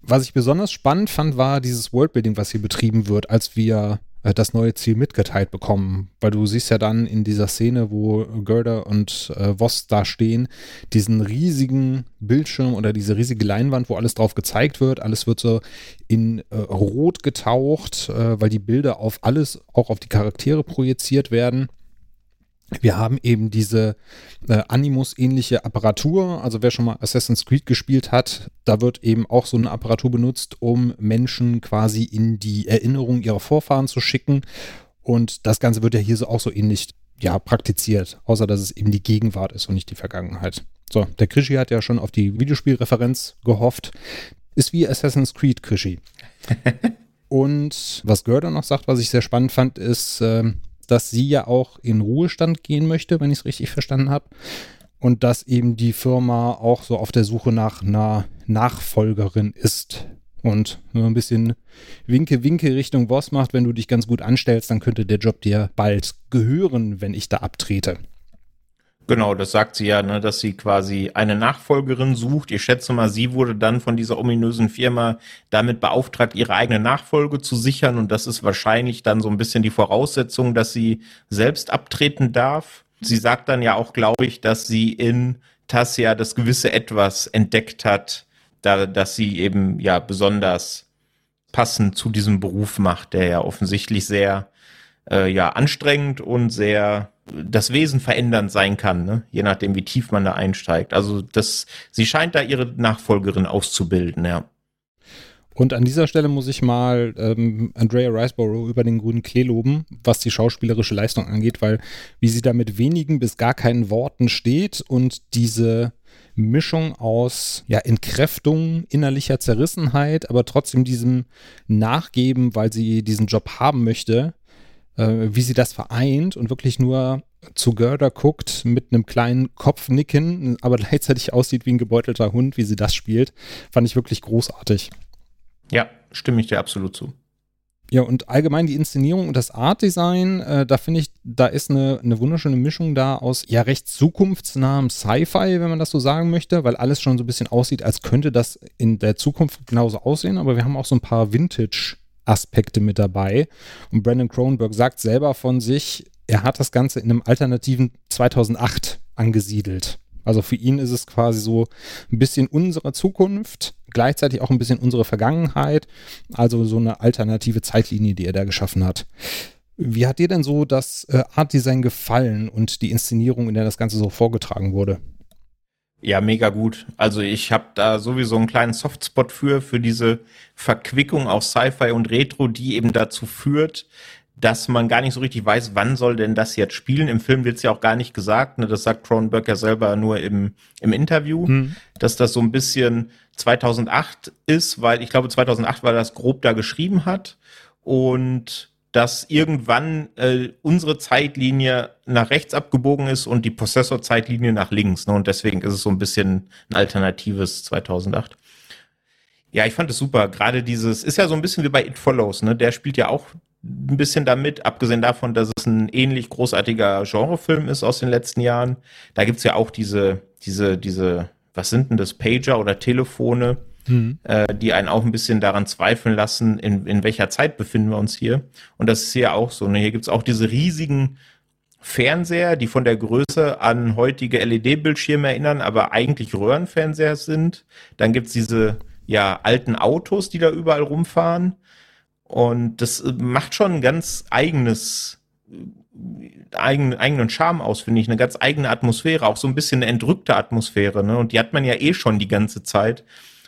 Was ich besonders spannend fand, war dieses Worldbuilding, was hier betrieben wird, als wir äh, das neue Ziel mitgeteilt bekommen. Weil du siehst ja dann in dieser Szene, wo Gerda und äh, Voss da stehen, diesen riesigen Bildschirm oder diese riesige Leinwand, wo alles drauf gezeigt wird. Alles wird so in äh, Rot getaucht, äh, weil die Bilder auf alles, auch auf die Charaktere projiziert werden. Wir haben eben diese äh, Animus-ähnliche Apparatur. Also wer schon mal Assassin's Creed gespielt hat, da wird eben auch so eine Apparatur benutzt, um Menschen quasi in die Erinnerung ihrer Vorfahren zu schicken. Und das Ganze wird ja hier so auch so ähnlich ja, praktiziert, außer dass es eben die Gegenwart ist und nicht die Vergangenheit. So, der Krischi hat ja schon auf die Videospielreferenz gehofft. Ist wie Assassin's Creed Krischi. <laughs> und was Görder noch sagt, was ich sehr spannend fand, ist, äh, dass sie ja auch in Ruhestand gehen möchte, wenn ich es richtig verstanden habe. Und dass eben die Firma auch so auf der Suche nach einer Nachfolgerin ist. Und nur ein bisschen Winke, Winke Richtung Boss macht, wenn du dich ganz gut anstellst, dann könnte der Job dir bald gehören, wenn ich da abtrete. Genau, das sagt sie ja, ne, dass sie quasi eine Nachfolgerin sucht. Ich schätze mal, sie wurde dann von dieser ominösen Firma damit beauftragt, ihre eigene Nachfolge zu sichern. Und das ist wahrscheinlich dann so ein bisschen die Voraussetzung, dass sie selbst abtreten darf. Sie sagt dann ja auch, glaube ich, dass sie in Tassia das gewisse Etwas entdeckt hat, da, dass sie eben ja besonders passend zu diesem Beruf macht, der ja offensichtlich sehr äh, ja anstrengend und sehr das Wesen verändernd sein kann, ne? je nachdem, wie tief man da einsteigt. Also das, sie scheint da ihre Nachfolgerin auszubilden, ja. Und an dieser Stelle muss ich mal ähm, Andrea Riceborough über den grünen Klee loben, was die schauspielerische Leistung angeht, weil wie sie da mit wenigen bis gar keinen Worten steht und diese Mischung aus ja, Entkräftung, innerlicher Zerrissenheit, aber trotzdem diesem Nachgeben, weil sie diesen Job haben möchte, wie sie das vereint und wirklich nur zu Gerda guckt mit einem kleinen Kopfnicken, aber <laughs> gleichzeitig aussieht wie ein gebeutelter Hund, wie sie das spielt, fand ich wirklich großartig. Ja, stimme ich dir absolut zu. Ja, und allgemein die Inszenierung und das Artdesign, äh, da finde ich, da ist eine, eine wunderschöne Mischung da aus ja recht zukunftsnahem Sci-Fi, wenn man das so sagen möchte, weil alles schon so ein bisschen aussieht, als könnte das in der Zukunft genauso aussehen, aber wir haben auch so ein paar Vintage- Aspekte mit dabei. Und Brandon Cronenberg sagt selber von sich, er hat das Ganze in einem alternativen 2008 angesiedelt. Also für ihn ist es quasi so ein bisschen unsere Zukunft, gleichzeitig auch ein bisschen unsere Vergangenheit. Also so eine alternative Zeitlinie, die er da geschaffen hat. Wie hat dir denn so das äh, Art Design gefallen und die Inszenierung, in der das Ganze so vorgetragen wurde? Ja, mega gut. Also ich habe da sowieso einen kleinen Softspot für, für diese Verquickung aus Sci-Fi und Retro, die eben dazu führt, dass man gar nicht so richtig weiß, wann soll denn das jetzt spielen. Im Film wird es ja auch gar nicht gesagt, ne? das sagt Cronenberg ja selber nur im, im Interview, hm. dass das so ein bisschen 2008 ist, weil ich glaube 2008 weil er das grob da geschrieben hat und dass irgendwann äh, unsere Zeitlinie nach rechts abgebogen ist und die Prozessor-Zeitlinie nach links. Ne? Und deswegen ist es so ein bisschen ein alternatives 2008. Ja, ich fand es super. Gerade dieses ist ja so ein bisschen wie bei It Follows. Ne? Der spielt ja auch ein bisschen damit, abgesehen davon, dass es ein ähnlich großartiger Genrefilm ist aus den letzten Jahren. Da gibt's ja auch diese, diese, diese, was sind denn das, Pager oder Telefone, mhm. äh, die einen auch ein bisschen daran zweifeln lassen, in, in welcher Zeit befinden wir uns hier. Und das ist hier auch so. Ne? Hier gibt's auch diese riesigen Fernseher, die von der Größe an heutige LED-Bildschirme erinnern, aber eigentlich Röhrenfernseher sind. Dann gibt's diese ja, alten Autos, die da überall rumfahren. Und das macht schon ein ganz eigenes, eigenen, eigenen Charme aus, finde ich. Eine ganz eigene Atmosphäre, auch so ein bisschen eine entrückte Atmosphäre. Ne? Und die hat man ja eh schon die ganze Zeit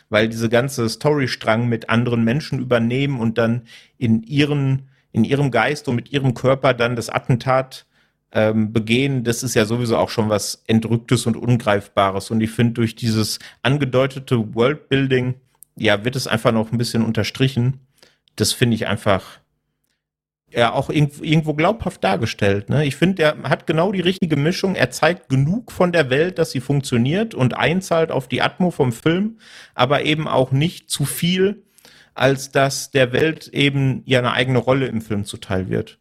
weil diese ganze Storystrang mit anderen Menschen übernehmen und dann in ihren, in ihrem Geist und mit ihrem Körper dann das Attentat ähm, begehen, das ist ja sowieso auch schon was Entrücktes und Ungreifbares. Und ich finde, durch dieses angedeutete Worldbuilding, ja, wird es einfach noch ein bisschen unterstrichen. Das finde ich einfach ja auch irgendwo glaubhaft dargestellt. Ne? Ich finde, er hat genau die richtige Mischung. Er zeigt genug von der Welt, dass sie funktioniert und einzahlt auf die Atmo vom Film, aber eben auch nicht zu viel, als dass der Welt eben ja eine eigene Rolle im Film zuteil wird.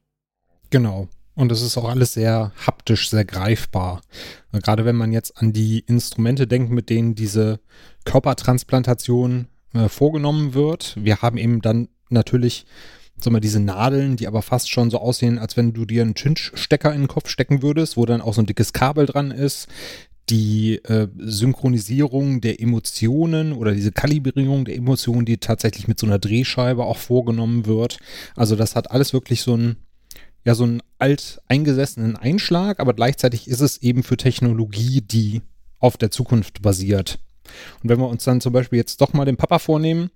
Genau. Und es ist auch alles sehr haptisch, sehr greifbar. Gerade wenn man jetzt an die Instrumente denkt, mit denen diese Körpertransplantation äh, vorgenommen wird. Wir haben eben dann natürlich sag mal, diese Nadeln, die aber fast schon so aussehen, als wenn du dir einen Chinch-Stecker in den Kopf stecken würdest, wo dann auch so ein dickes Kabel dran ist. Die äh, Synchronisierung der Emotionen oder diese Kalibrierung der Emotionen, die tatsächlich mit so einer Drehscheibe auch vorgenommen wird. Also das hat alles wirklich so ein ja, so einen alt eingesessenen Einschlag, aber gleichzeitig ist es eben für Technologie, die auf der Zukunft basiert. Und wenn wir uns dann zum Beispiel jetzt doch mal den Papa vornehmen,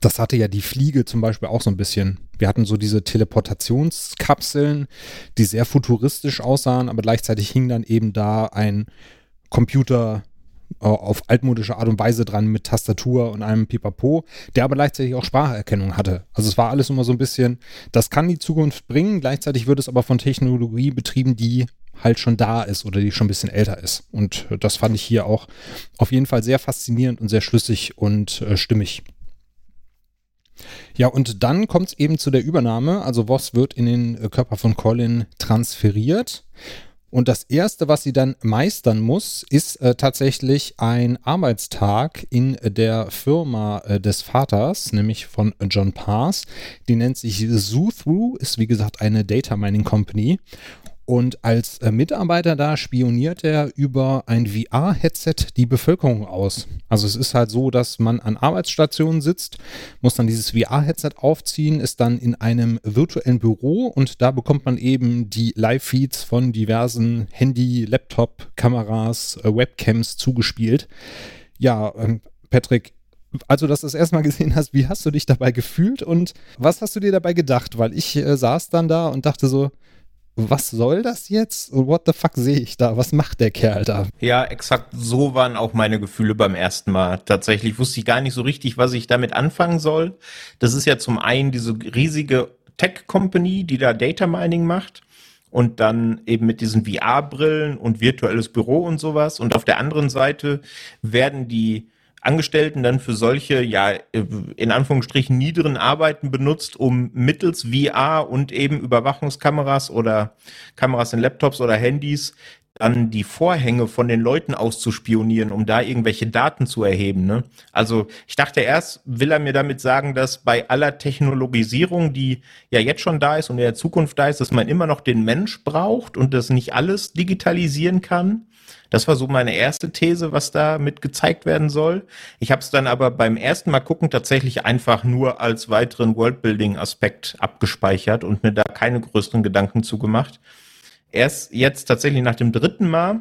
das hatte ja die Fliege zum Beispiel auch so ein bisschen. Wir hatten so diese Teleportationskapseln, die sehr futuristisch aussahen, aber gleichzeitig hing dann eben da ein Computer äh, auf altmodische Art und Weise dran mit Tastatur und einem Pipapo, der aber gleichzeitig auch Spracherkennung hatte. Also es war alles immer so ein bisschen, das kann die Zukunft bringen, gleichzeitig wird es aber von Technologie betrieben, die halt schon da ist oder die schon ein bisschen älter ist. Und das fand ich hier auch auf jeden Fall sehr faszinierend und sehr schlüssig und äh, stimmig. Ja, und dann kommt es eben zu der Übernahme. Also Voss wird in den äh, Körper von Colin transferiert. Und das Erste, was sie dann meistern muss, ist äh, tatsächlich ein Arbeitstag in der Firma äh, des Vaters, nämlich von John Pass. Die nennt sich Zoothrough, ist wie gesagt eine Data Mining Company. Und als äh, Mitarbeiter da spioniert er über ein VR-Headset die Bevölkerung aus. Also es ist halt so, dass man an Arbeitsstationen sitzt, muss dann dieses VR-Headset aufziehen, ist dann in einem virtuellen Büro und da bekommt man eben die Live-Feeds von diversen Handy, Laptop, Kameras, äh, Webcams zugespielt. Ja, ähm, Patrick, also dass du das erstmal <laughs> gesehen hast, wie hast du dich dabei gefühlt und was hast du dir dabei gedacht? Weil ich äh, saß dann da und dachte so, was soll das jetzt? What the fuck sehe ich da? Was macht der Kerl da? Ja, exakt so waren auch meine Gefühle beim ersten Mal. Tatsächlich wusste ich gar nicht so richtig, was ich damit anfangen soll. Das ist ja zum einen diese riesige Tech-Company, die da Data Mining macht und dann eben mit diesen VR-Brillen und virtuelles Büro und sowas. Und auf der anderen Seite werden die Angestellten dann für solche, ja, in Anführungsstrichen niederen Arbeiten benutzt, um mittels VR und eben Überwachungskameras oder Kameras in Laptops oder Handys dann die Vorhänge von den Leuten auszuspionieren, um da irgendwelche Daten zu erheben. Ne? Also ich dachte erst, will er mir damit sagen, dass bei aller Technologisierung, die ja jetzt schon da ist und in der Zukunft da ist, dass man immer noch den Mensch braucht und das nicht alles digitalisieren kann. Das war so meine erste These, was da mit gezeigt werden soll. Ich habe es dann aber beim ersten Mal gucken tatsächlich einfach nur als weiteren Worldbuilding-Aspekt abgespeichert und mir da keine größeren Gedanken zugemacht. Erst jetzt tatsächlich nach dem dritten Mal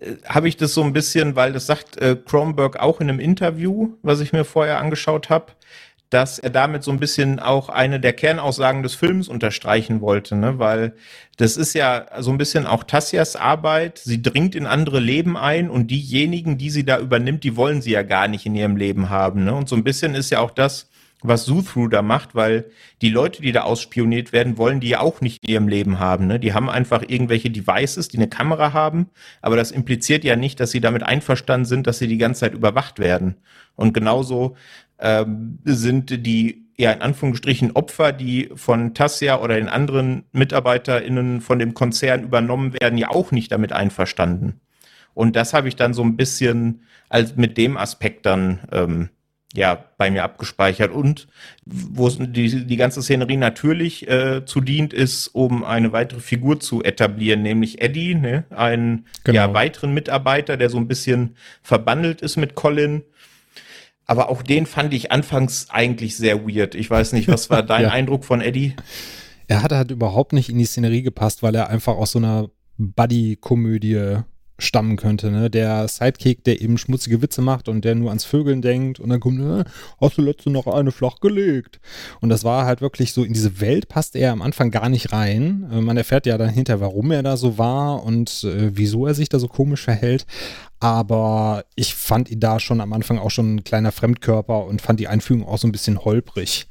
äh, habe ich das so ein bisschen, weil das sagt äh, Kronberg auch in einem Interview, was ich mir vorher angeschaut habe, dass er damit so ein bisschen auch eine der Kernaussagen des Films unterstreichen wollte, ne? weil das ist ja so ein bisschen auch Tassias Arbeit. Sie dringt in andere Leben ein und diejenigen, die sie da übernimmt, die wollen sie ja gar nicht in ihrem Leben haben. Ne? Und so ein bisschen ist ja auch das, was Zuthru da macht, weil die Leute, die da ausspioniert werden, wollen die ja auch nicht in ihrem Leben haben. Ne? Die haben einfach irgendwelche Devices, die eine Kamera haben, aber das impliziert ja nicht, dass sie damit einverstanden sind, dass sie die ganze Zeit überwacht werden. Und genauso ähm, sind die ja in Anführungsstrichen Opfer, die von Tassia oder den anderen MitarbeiterInnen von dem Konzern übernommen werden, ja auch nicht damit einverstanden. Und das habe ich dann so ein bisschen als mit dem Aspekt dann ähm, ja bei mir abgespeichert und wo die, die ganze Szenerie natürlich äh, zu dient ist, um eine weitere Figur zu etablieren, nämlich Eddie, ne? einen genau. ja, weiteren Mitarbeiter, der so ein bisschen verbandelt ist mit Colin aber auch den fand ich anfangs eigentlich sehr weird. Ich weiß nicht, was war <laughs> dein ja. Eindruck von Eddie? Er hat halt überhaupt nicht in die Szenerie gepasst, weil er einfach aus so einer Buddy-Komödie stammen könnte, ne? Der Sidekick, der eben schmutzige Witze macht und der nur ans Vögeln denkt und dann kommt, äh, hast du letzte noch eine flach gelegt? Und das war halt wirklich so, in diese Welt passte er am Anfang gar nicht rein. Äh, man erfährt ja dann hinter, warum er da so war und äh, wieso er sich da so komisch verhält. Aber ich fand ihn da schon am Anfang auch schon ein kleiner Fremdkörper und fand die Einführung auch so ein bisschen holprig.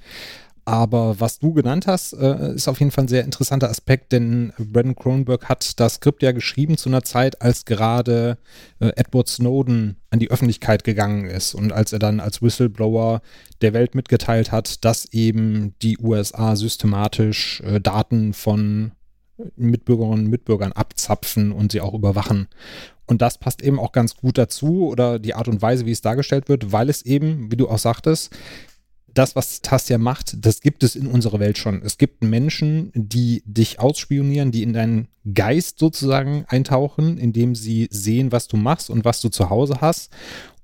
Aber was du genannt hast, äh, ist auf jeden Fall ein sehr interessanter Aspekt, denn Brandon Cronenberg hat das Skript ja geschrieben zu einer Zeit, als gerade äh, Edward Snowden an die Öffentlichkeit gegangen ist und als er dann als Whistleblower der Welt mitgeteilt hat, dass eben die USA systematisch äh, Daten von Mitbürgerinnen und Mitbürgern abzapfen und sie auch überwachen. Und das passt eben auch ganz gut dazu oder die Art und Weise, wie es dargestellt wird, weil es eben, wie du auch sagtest, das, was Tassia macht, das gibt es in unserer Welt schon. Es gibt Menschen, die dich ausspionieren, die in deinen Geist sozusagen eintauchen, indem sie sehen, was du machst und was du zu Hause hast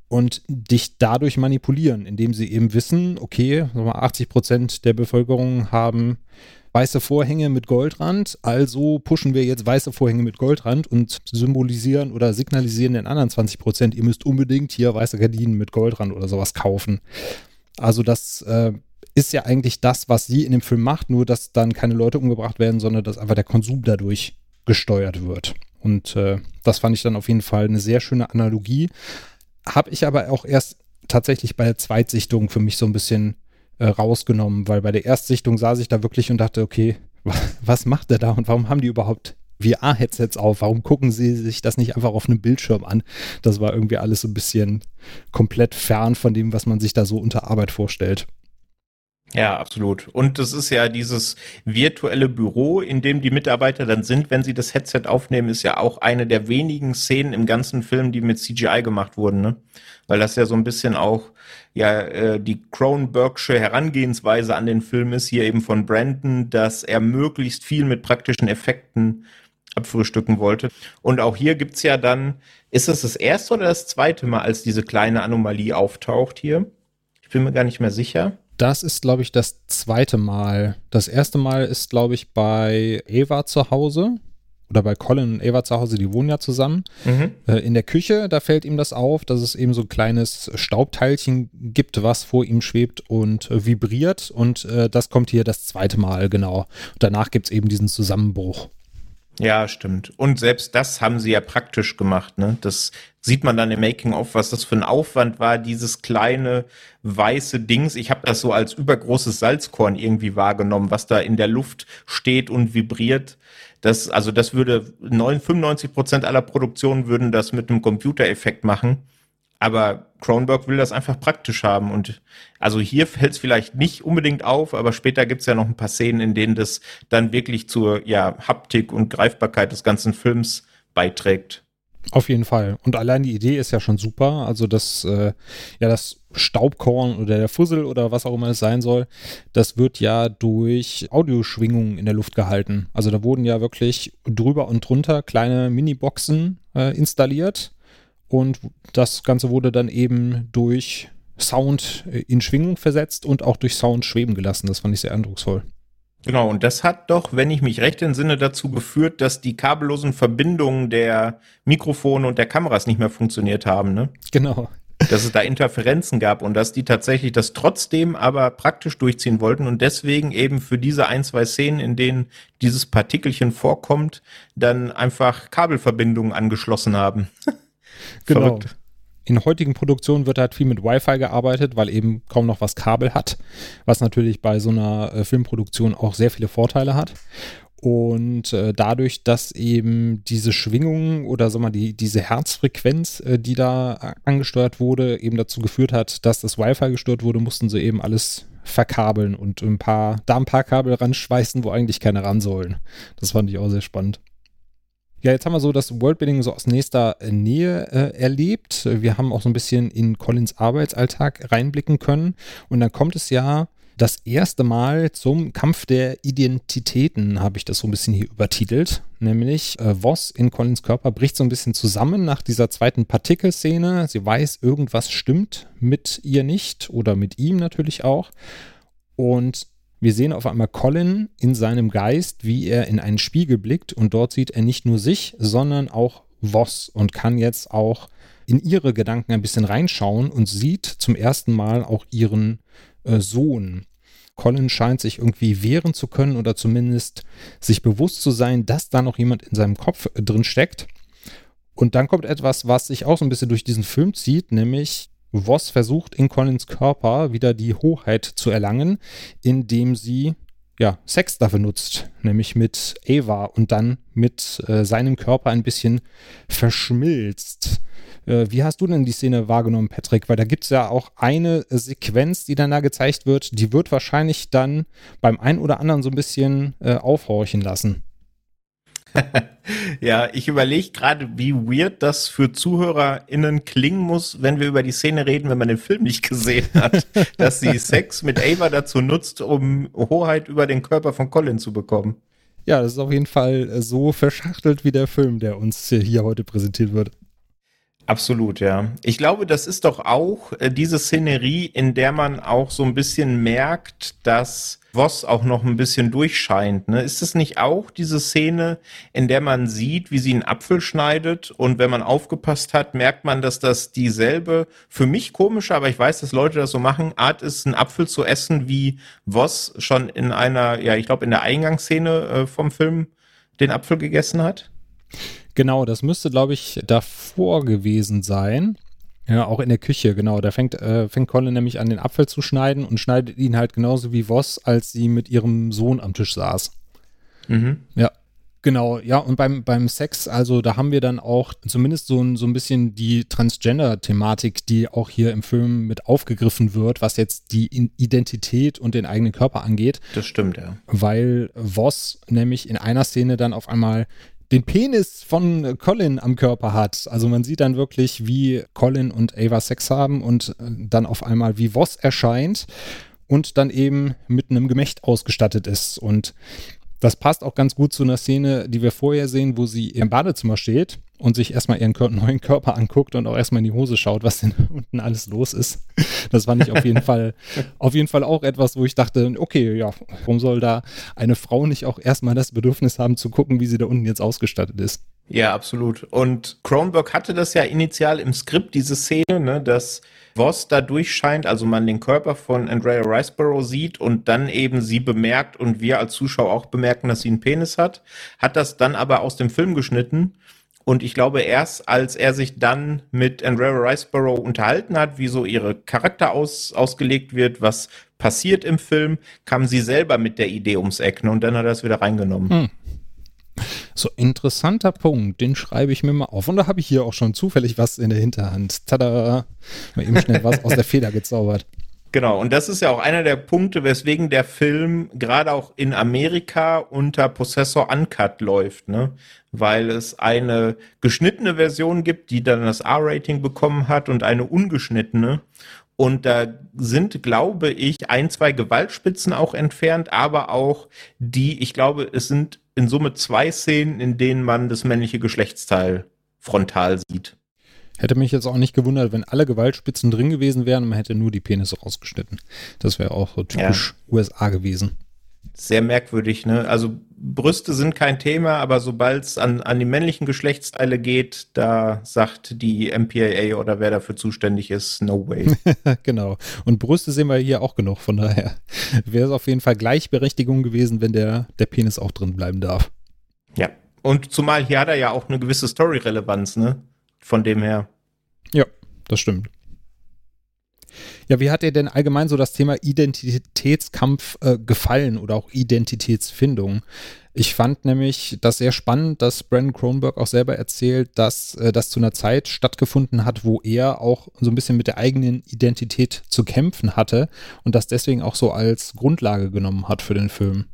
und dich dadurch manipulieren, indem sie eben wissen, okay, 80 Prozent der Bevölkerung haben weiße Vorhänge mit Goldrand, also pushen wir jetzt weiße Vorhänge mit Goldrand und symbolisieren oder signalisieren den anderen 20 Prozent, ihr müsst unbedingt hier weiße Gardinen mit Goldrand oder sowas kaufen. Also das äh, ist ja eigentlich das, was sie in dem Film macht, nur dass dann keine Leute umgebracht werden, sondern dass einfach der Konsum dadurch gesteuert wird. Und äh, das fand ich dann auf jeden Fall eine sehr schöne Analogie. Habe ich aber auch erst tatsächlich bei der Zweitsichtung für mich so ein bisschen äh, rausgenommen, weil bei der Erstsichtung saß ich da wirklich und dachte, okay, <laughs> was macht der da und warum haben die überhaupt VR-Headsets auf? Warum gucken sie sich das nicht einfach auf einem Bildschirm an? Das war irgendwie alles so ein bisschen komplett fern von dem, was man sich da so unter Arbeit vorstellt. Ja, absolut. Und das ist ja dieses virtuelle Büro, in dem die Mitarbeiter dann sind, wenn sie das Headset aufnehmen, ist ja auch eine der wenigen Szenen im ganzen Film, die mit CGI gemacht wurden, ne? Weil das ja so ein bisschen auch ja äh, die Cronenbergsche Herangehensweise an den Film ist, hier eben von Brandon, dass er möglichst viel mit praktischen Effekten abfrühstücken wollte. Und auch hier gibt's ja dann, ist es das erste oder das zweite Mal, als diese kleine Anomalie auftaucht hier? Ich bin mir gar nicht mehr sicher. Das ist, glaube ich, das zweite Mal. Das erste Mal ist, glaube ich, bei Eva zu Hause. Oder bei Colin und Eva zu Hause, die wohnen ja zusammen. Mhm. Äh, in der Küche, da fällt ihm das auf, dass es eben so ein kleines Staubteilchen gibt, was vor ihm schwebt und äh, vibriert. Und äh, das kommt hier das zweite Mal, genau. Danach gibt es eben diesen Zusammenbruch. Ja, stimmt. Und selbst das haben sie ja praktisch gemacht. Ne? Das sieht man dann im Making-of, was das für ein Aufwand war, dieses kleine weiße Dings. Ich habe das so als übergroßes Salzkorn irgendwie wahrgenommen, was da in der Luft steht und vibriert. Das, also das würde 95 Prozent aller Produktionen würden das mit einem Computereffekt machen. Aber Cronenberg will das einfach praktisch haben. Und also hier fällt es vielleicht nicht unbedingt auf, aber später gibt es ja noch ein paar Szenen, in denen das dann wirklich zur ja, Haptik und Greifbarkeit des ganzen Films beiträgt. Auf jeden Fall. Und allein die Idee ist ja schon super. Also das, äh, ja, das Staubkorn oder der Fussel oder was auch immer es sein soll, das wird ja durch Audioschwingungen in der Luft gehalten. Also da wurden ja wirklich drüber und drunter kleine Mini-Boxen äh, installiert und das Ganze wurde dann eben durch Sound äh, in Schwingung versetzt und auch durch Sound schweben gelassen. Das fand ich sehr eindrucksvoll. Genau, und das hat doch, wenn ich mich recht entsinne, dazu geführt, dass die kabellosen Verbindungen der Mikrofone und der Kameras nicht mehr funktioniert haben, ne? Genau. Dass es da Interferenzen gab und dass die tatsächlich das trotzdem aber praktisch durchziehen wollten und deswegen eben für diese ein, zwei Szenen, in denen dieses Partikelchen vorkommt, dann einfach Kabelverbindungen angeschlossen haben. <laughs> Genau. Verrückt. In heutigen Produktionen wird halt viel mit Wi-Fi gearbeitet, weil eben kaum noch was Kabel hat, was natürlich bei so einer äh, Filmproduktion auch sehr viele Vorteile hat. Und äh, dadurch, dass eben diese Schwingungen oder sag mal, die, diese Herzfrequenz, äh, die da angesteuert wurde, eben dazu geführt hat, dass das Wi-Fi gestört wurde, mussten sie eben alles verkabeln und ein paar, da ein paar Kabel ranschweißen, wo eigentlich keine ran sollen. Das fand ich auch sehr spannend. Ja, jetzt haben wir so das Worldbuilding so aus nächster äh, Nähe äh, erlebt. Wir haben auch so ein bisschen in Collins Arbeitsalltag reinblicken können. Und dann kommt es ja das erste Mal zum Kampf der Identitäten, habe ich das so ein bisschen hier übertitelt. Nämlich äh, Voss in Collins Körper bricht so ein bisschen zusammen nach dieser zweiten Partikelszene. Sie weiß, irgendwas stimmt mit ihr nicht oder mit ihm natürlich auch. Und wir sehen auf einmal Colin in seinem Geist, wie er in einen Spiegel blickt und dort sieht er nicht nur sich, sondern auch Voss und kann jetzt auch in ihre Gedanken ein bisschen reinschauen und sieht zum ersten Mal auch ihren äh, Sohn. Colin scheint sich irgendwie wehren zu können oder zumindest sich bewusst zu sein, dass da noch jemand in seinem Kopf äh, drin steckt. Und dann kommt etwas, was sich auch so ein bisschen durch diesen Film zieht, nämlich Voss versucht in Collins Körper wieder die Hoheit zu erlangen, indem sie ja, Sex dafür nutzt, nämlich mit Ava und dann mit äh, seinem Körper ein bisschen verschmilzt. Äh, wie hast du denn die Szene wahrgenommen, Patrick? Weil da gibt es ja auch eine Sequenz, die dann da gezeigt wird, die wird wahrscheinlich dann beim einen oder anderen so ein bisschen äh, aufhorchen lassen. Ja, ich überlege gerade, wie weird das für ZuhörerInnen klingen muss, wenn wir über die Szene reden, wenn man den Film nicht gesehen hat, <laughs> dass sie Sex mit Ava dazu nutzt, um Hoheit über den Körper von Colin zu bekommen. Ja, das ist auf jeden Fall so verschachtelt wie der Film, der uns hier heute präsentiert wird. Absolut, ja. Ich glaube, das ist doch auch äh, diese Szenerie, in der man auch so ein bisschen merkt, dass Voss auch noch ein bisschen durchscheint. Ne? Ist es nicht auch diese Szene, in der man sieht, wie sie einen Apfel schneidet und wenn man aufgepasst hat, merkt man, dass das dieselbe, für mich komische, aber ich weiß, dass Leute das so machen, Art ist, einen Apfel zu essen, wie Voss schon in einer, ja, ich glaube, in der Eingangsszene äh, vom Film den Apfel gegessen hat? Genau, das müsste, glaube ich, davor gewesen sein. Ja, auch in der Küche, genau. Da fängt, äh, fängt Colin nämlich an, den Apfel zu schneiden und schneidet ihn halt genauso wie Voss, als sie mit ihrem Sohn am Tisch saß. Mhm. Ja, Genau, ja, und beim, beim Sex, also da haben wir dann auch zumindest so ein, so ein bisschen die Transgender-Thematik, die auch hier im Film mit aufgegriffen wird, was jetzt die Identität und den eigenen Körper angeht. Das stimmt, ja. Weil Voss nämlich in einer Szene dann auf einmal den Penis von Colin am Körper hat. Also man sieht dann wirklich, wie Colin und Ava Sex haben und äh, dann auf einmal wie Voss erscheint und dann eben mit einem Gemächt ausgestattet ist. Und das passt auch ganz gut zu einer Szene, die wir vorher sehen, wo sie im Badezimmer steht und sich erstmal ihren neuen Körper anguckt und auch erstmal in die Hose schaut, was denn <laughs> unten alles los ist. Das fand ich auf jeden Fall, auf jeden Fall auch etwas, wo ich dachte, okay, ja, warum soll da eine Frau nicht auch erstmal das Bedürfnis haben zu gucken, wie sie da unten jetzt ausgestattet ist? Ja, absolut. Und Kronberg hatte das ja initial im Skript, diese Szene, ne, dass Voss da durchscheint, also man den Körper von Andrea Riceborough sieht und dann eben sie bemerkt und wir als Zuschauer auch bemerken, dass sie einen Penis hat, hat das dann aber aus dem Film geschnitten. Und ich glaube, erst als er sich dann mit Andrea Riceborough unterhalten hat, wie so ihre Charakter aus, ausgelegt wird, was passiert im Film, kam sie selber mit der Idee ums Eck ne, und dann hat er es wieder reingenommen. Hm. So, interessanter Punkt, den schreibe ich mir mal auf. Und da habe ich hier auch schon zufällig was in der Hinterhand. Tada! Mal eben schnell was aus der Feder gezaubert. Genau, und das ist ja auch einer der Punkte, weswegen der Film gerade auch in Amerika unter Possessor Uncut läuft, ne? Weil es eine geschnittene Version gibt, die dann das R-Rating bekommen hat und eine ungeschnittene. Und da sind, glaube ich, ein, zwei Gewaltspitzen auch entfernt, aber auch die, ich glaube, es sind in Summe zwei Szenen, in denen man das männliche Geschlechtsteil frontal sieht. Hätte mich jetzt auch nicht gewundert, wenn alle Gewaltspitzen drin gewesen wären und man hätte nur die Penisse rausgeschnitten. Das wäre auch so typisch ja. USA gewesen sehr merkwürdig, ne? Also Brüste sind kein Thema, aber sobald es an, an die männlichen Geschlechtsteile geht, da sagt die MPAA oder wer dafür zuständig ist, no way. <laughs> genau. Und Brüste sehen wir hier auch genug, von daher wäre es auf jeden Fall Gleichberechtigung gewesen, wenn der, der Penis auch drin bleiben darf. Ja. Und zumal hier hat er ja auch eine gewisse Story-Relevanz, ne? Von dem her. Ja, das stimmt. Ja, wie hat dir denn allgemein so das Thema Identitätskampf äh, gefallen oder auch Identitätsfindung? Ich fand nämlich das sehr spannend, dass Brandon Kronberg auch selber erzählt, dass äh, das zu einer Zeit stattgefunden hat, wo er auch so ein bisschen mit der eigenen Identität zu kämpfen hatte und das deswegen auch so als Grundlage genommen hat für den Film.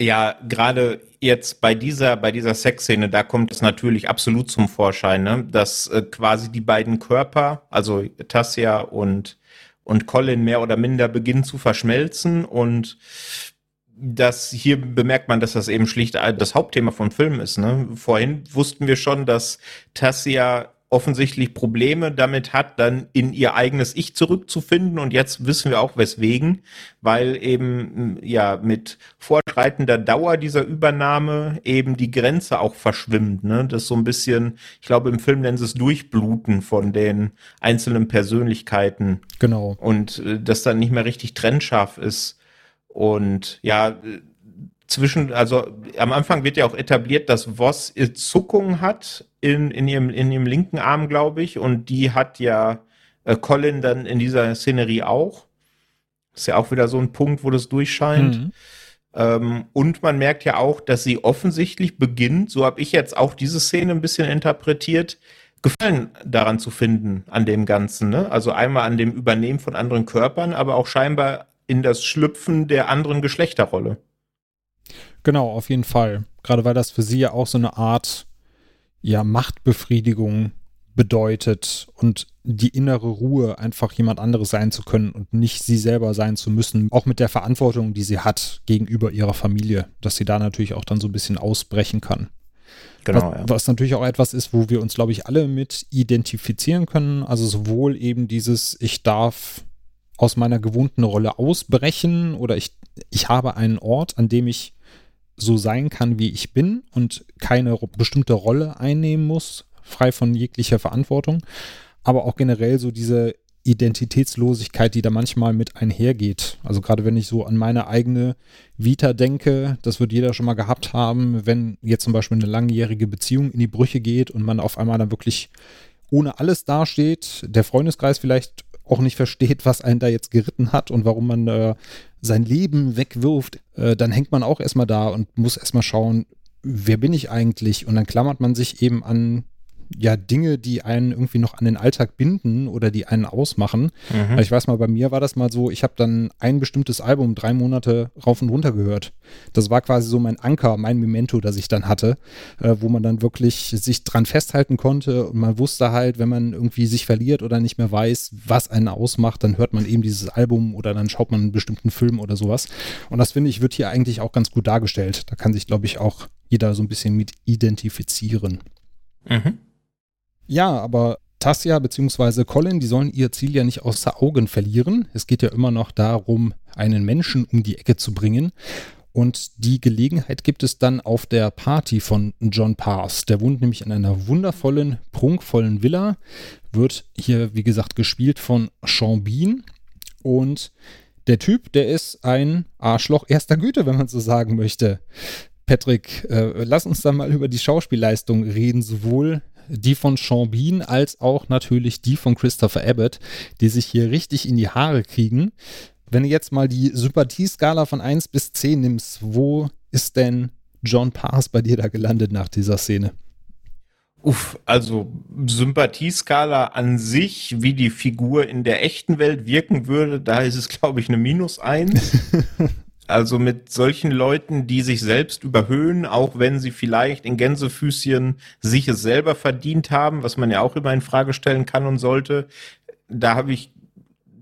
Ja, gerade jetzt bei dieser, bei dieser Sexszene, da kommt es natürlich absolut zum Vorschein, ne? dass äh, quasi die beiden Körper, also Tassia und, und Colin mehr oder minder beginnen zu verschmelzen und das hier bemerkt man, dass das eben schlicht das Hauptthema vom Film ist. Ne? Vorhin wussten wir schon, dass Tassia offensichtlich Probleme damit hat, dann in ihr eigenes Ich zurückzufinden. Und jetzt wissen wir auch weswegen, weil eben ja mit fortschreitender Dauer dieser Übernahme eben die Grenze auch verschwimmt. Ne? Das ist so ein bisschen, ich glaube, im Film nennen sie es Durchbluten von den einzelnen Persönlichkeiten. Genau. Und äh, das dann nicht mehr richtig trennscharf ist. Und ja, zwischen, also am Anfang wird ja auch etabliert, dass Voss Zuckung hat in, in, ihrem, in ihrem linken Arm, glaube ich, und die hat ja äh, Colin dann in dieser Szenerie auch. Ist ja auch wieder so ein Punkt, wo das durchscheint. Mhm. Ähm, und man merkt ja auch, dass sie offensichtlich beginnt, so habe ich jetzt auch diese Szene ein bisschen interpretiert, Gefallen daran zu finden, an dem Ganzen. Ne? Also einmal an dem Übernehmen von anderen Körpern, aber auch scheinbar in das Schlüpfen der anderen Geschlechterrolle. Genau, auf jeden Fall. Gerade weil das für sie ja auch so eine Art ja, Machtbefriedigung bedeutet und die innere Ruhe, einfach jemand anderes sein zu können und nicht sie selber sein zu müssen, auch mit der Verantwortung, die sie hat gegenüber ihrer Familie, dass sie da natürlich auch dann so ein bisschen ausbrechen kann. Genau, was, ja. was natürlich auch etwas ist, wo wir uns, glaube ich, alle mit identifizieren können. Also sowohl eben dieses, ich darf aus meiner gewohnten Rolle ausbrechen oder ich, ich habe einen Ort, an dem ich so sein kann, wie ich bin und keine bestimmte Rolle einnehmen muss, frei von jeglicher Verantwortung, aber auch generell so diese Identitätslosigkeit, die da manchmal mit einhergeht. Also gerade wenn ich so an meine eigene Vita denke, das wird jeder schon mal gehabt haben, wenn jetzt zum Beispiel eine langjährige Beziehung in die Brüche geht und man auf einmal dann wirklich ohne alles dasteht, der Freundeskreis vielleicht auch nicht versteht, was einen da jetzt geritten hat und warum man äh, sein Leben wegwirft, äh, dann hängt man auch erstmal da und muss erstmal schauen, wer bin ich eigentlich? Und dann klammert man sich eben an ja Dinge, die einen irgendwie noch an den Alltag binden oder die einen ausmachen. Mhm. Ich weiß mal, bei mir war das mal so, ich habe dann ein bestimmtes Album drei Monate rauf und runter gehört. Das war quasi so mein Anker, mein Memento, das ich dann hatte, äh, wo man dann wirklich sich dran festhalten konnte und man wusste halt, wenn man irgendwie sich verliert oder nicht mehr weiß, was einen ausmacht, dann hört man eben dieses Album oder dann schaut man einen bestimmten Film oder sowas. Und das finde ich, wird hier eigentlich auch ganz gut dargestellt. Da kann sich, glaube ich, auch jeder so ein bisschen mit identifizieren. Mhm. Ja, aber Tassia bzw. Colin, die sollen ihr Ziel ja nicht außer Augen verlieren. Es geht ja immer noch darum, einen Menschen um die Ecke zu bringen. Und die Gelegenheit gibt es dann auf der Party von John Pass. Der wohnt nämlich in einer wundervollen, prunkvollen Villa. Wird hier, wie gesagt, gespielt von Sean Bean. Und der Typ, der ist ein Arschloch erster Güte, wenn man so sagen möchte. Patrick, äh, lass uns dann mal über die Schauspielleistung reden, sowohl die von Sean Bean als auch natürlich die von Christopher Abbott, die sich hier richtig in die Haare kriegen. Wenn du jetzt mal die Sympathieskala von 1 bis 10 nimmst, wo ist denn John Pass bei dir da gelandet nach dieser Szene? Uff, also Sympathieskala an sich, wie die Figur in der echten Welt wirken würde, da ist es, glaube ich, eine Minus 1. <laughs> Also mit solchen Leuten, die sich selbst überhöhen, auch wenn sie vielleicht in Gänsefüßchen sich es selber verdient haben, was man ja auch immer in Frage stellen kann und sollte, da habe ich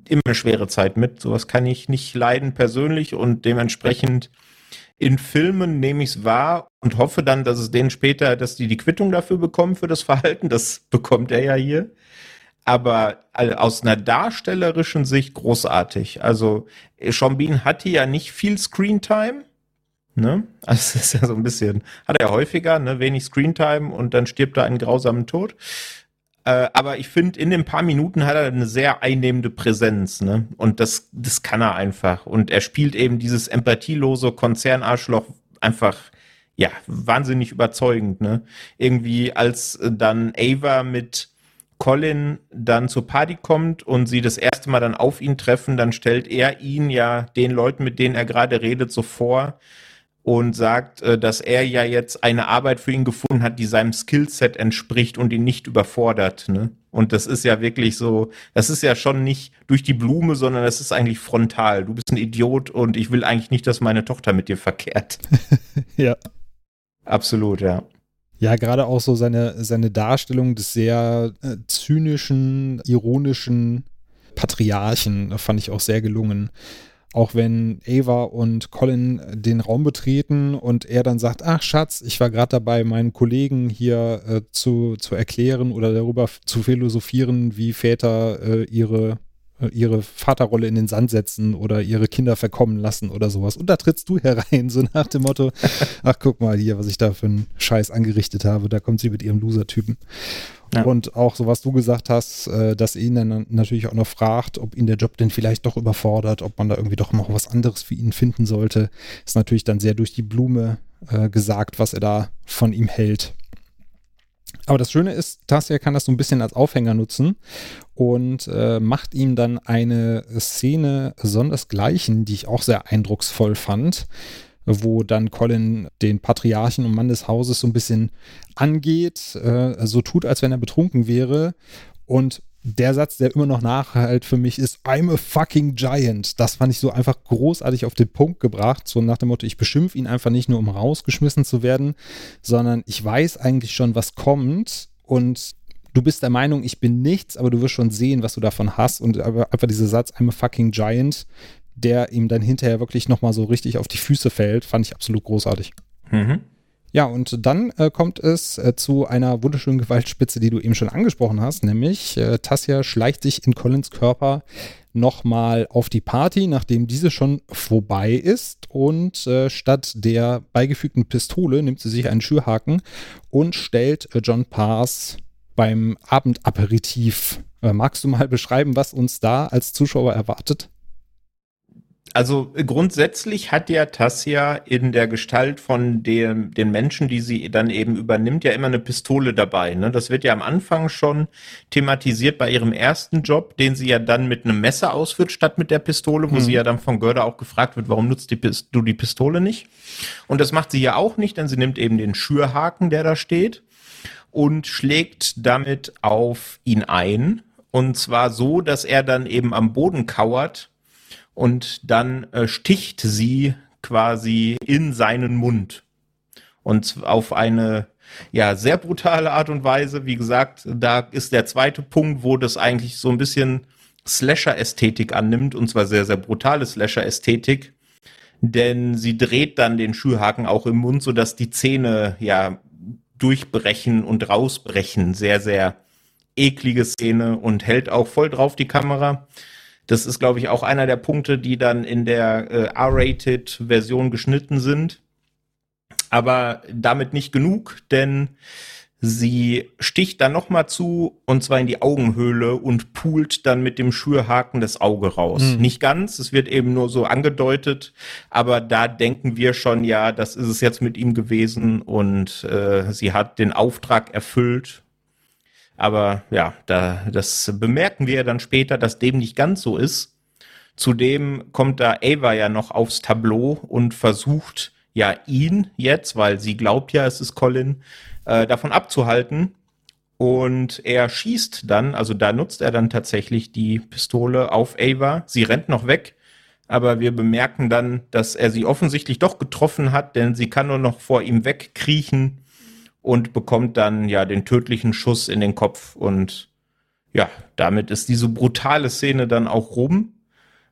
immer eine schwere Zeit mit. Sowas kann ich nicht leiden persönlich und dementsprechend in Filmen nehme ich es wahr und hoffe dann, dass es denen später, dass die die Quittung dafür bekommen für das Verhalten. Das <laughs> bekommt er ja hier aber aus einer darstellerischen Sicht großartig. Also Sean Bean hatte ja nicht viel Screentime. Ne? Also es ist ja so ein bisschen, hat er ja häufiger, ne? wenig Screentime und dann stirbt er einen grausamen Tod. Äh, aber ich finde, in den paar Minuten hat er eine sehr einnehmende Präsenz, ne? Und das, das kann er einfach. Und er spielt eben dieses empathielose Konzernarschloch einfach, ja, wahnsinnig überzeugend, ne? Irgendwie als dann Ava mit Colin dann zur Party kommt und sie das erste Mal dann auf ihn treffen, dann stellt er ihn ja den Leuten, mit denen er gerade redet, so vor und sagt, äh, dass er ja jetzt eine Arbeit für ihn gefunden hat, die seinem Skillset entspricht und ihn nicht überfordert. Ne? Und das ist ja wirklich so, das ist ja schon nicht durch die Blume, sondern das ist eigentlich frontal. Du bist ein Idiot und ich will eigentlich nicht, dass meine Tochter mit dir verkehrt. <laughs> ja. Absolut, ja. Ja, gerade auch so seine, seine Darstellung des sehr äh, zynischen, ironischen Patriarchen fand ich auch sehr gelungen. Auch wenn Ava und Colin den Raum betreten und er dann sagt, ach Schatz, ich war gerade dabei, meinen Kollegen hier äh, zu, zu erklären oder darüber zu philosophieren, wie Väter äh, ihre äh, ihre Vaterrolle in den Sand setzen oder ihre Kinder verkommen lassen oder sowas. Und da trittst du <laughs> herein, so nach dem Motto, <laughs> ach guck mal hier, was ich da für einen Scheiß angerichtet habe, da kommt sie mit ihrem Loser-Typen. Ja. Und auch so, was du gesagt hast, äh, dass ihn dann natürlich auch noch fragt, ob ihn der Job denn vielleicht doch überfordert, ob man da irgendwie doch noch was anderes für ihn finden sollte, ist natürlich dann sehr durch die Blume äh, gesagt, was er da von ihm hält. Aber das Schöne ist, Tassia kann das so ein bisschen als Aufhänger nutzen und äh, macht ihm dann eine Szene sondersgleichen, die ich auch sehr eindrucksvoll fand, wo dann Colin den Patriarchen und Mann des Hauses so ein bisschen angeht, äh, so tut, als wenn er betrunken wäre und der Satz, der immer noch nachhalt für mich ist, I'm a fucking giant. Das fand ich so einfach großartig auf den Punkt gebracht. So nach dem Motto, ich beschimpfe ihn einfach nicht nur, um rausgeschmissen zu werden, sondern ich weiß eigentlich schon, was kommt und du bist der Meinung, ich bin nichts, aber du wirst schon sehen, was du davon hast. Und einfach dieser Satz, I'm a fucking giant, der ihm dann hinterher wirklich nochmal so richtig auf die Füße fällt, fand ich absolut großartig. Mhm. Ja, und dann äh, kommt es äh, zu einer wunderschönen Gewaltspitze, die du eben schon angesprochen hast, nämlich äh, Tassia schleicht sich in Collins Körper nochmal auf die Party, nachdem diese schon vorbei ist. Und äh, statt der beigefügten Pistole nimmt sie sich einen Schürhaken und stellt äh, John Pass beim Abendaperitif. Äh, magst du mal beschreiben, was uns da als Zuschauer erwartet? Also grundsätzlich hat ja Tassia in der Gestalt von dem, den Menschen, die sie dann eben übernimmt, ja immer eine Pistole dabei. Ne? Das wird ja am Anfang schon thematisiert bei ihrem ersten Job, den sie ja dann mit einem Messer ausführt, statt mit der Pistole, wo mhm. sie ja dann von Görder auch gefragt wird, warum nutzt die, du die Pistole nicht? Und das macht sie ja auch nicht, denn sie nimmt eben den Schürhaken, der da steht, und schlägt damit auf ihn ein. Und zwar so, dass er dann eben am Boden kauert und dann äh, sticht sie quasi in seinen Mund. Und auf eine ja sehr brutale Art und Weise. Wie gesagt, da ist der zweite Punkt, wo das eigentlich so ein bisschen Slasher-Ästhetik annimmt, und zwar sehr, sehr brutale Slasher-Ästhetik. Denn sie dreht dann den Schürhaken auch im Mund, sodass die Zähne ja durchbrechen und rausbrechen. Sehr, sehr eklige Szene und hält auch voll drauf die Kamera. Das ist, glaube ich, auch einer der Punkte, die dann in der äh, R-Rated-Version geschnitten sind. Aber damit nicht genug, denn sie sticht dann nochmal zu und zwar in die Augenhöhle und pult dann mit dem Schürhaken das Auge raus. Mhm. Nicht ganz, es wird eben nur so angedeutet, aber da denken wir schon, ja, das ist es jetzt mit ihm gewesen und äh, sie hat den Auftrag erfüllt aber ja, da, das bemerken wir dann später, dass dem nicht ganz so ist. Zudem kommt da Ava ja noch aufs Tableau und versucht ja ihn jetzt, weil sie glaubt ja, es ist Colin, äh, davon abzuhalten. Und er schießt dann, also da nutzt er dann tatsächlich die Pistole auf Ava. Sie rennt noch weg, aber wir bemerken dann, dass er sie offensichtlich doch getroffen hat, denn sie kann nur noch vor ihm wegkriechen und bekommt dann ja den tödlichen Schuss in den Kopf und ja, damit ist diese brutale Szene dann auch rum.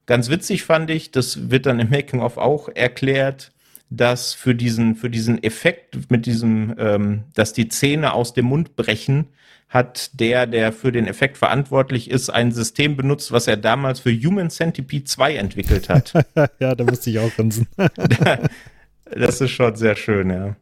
Ganz witzig fand ich, das wird dann im Making-of auch erklärt, dass für diesen, für diesen Effekt mit diesem, ähm, dass die Zähne aus dem Mund brechen, hat der, der für den Effekt verantwortlich ist, ein System benutzt, was er damals für Human Centipede 2 entwickelt hat. <laughs> ja, da musste ich auch grinsen. <laughs> das ist schon sehr schön, ja.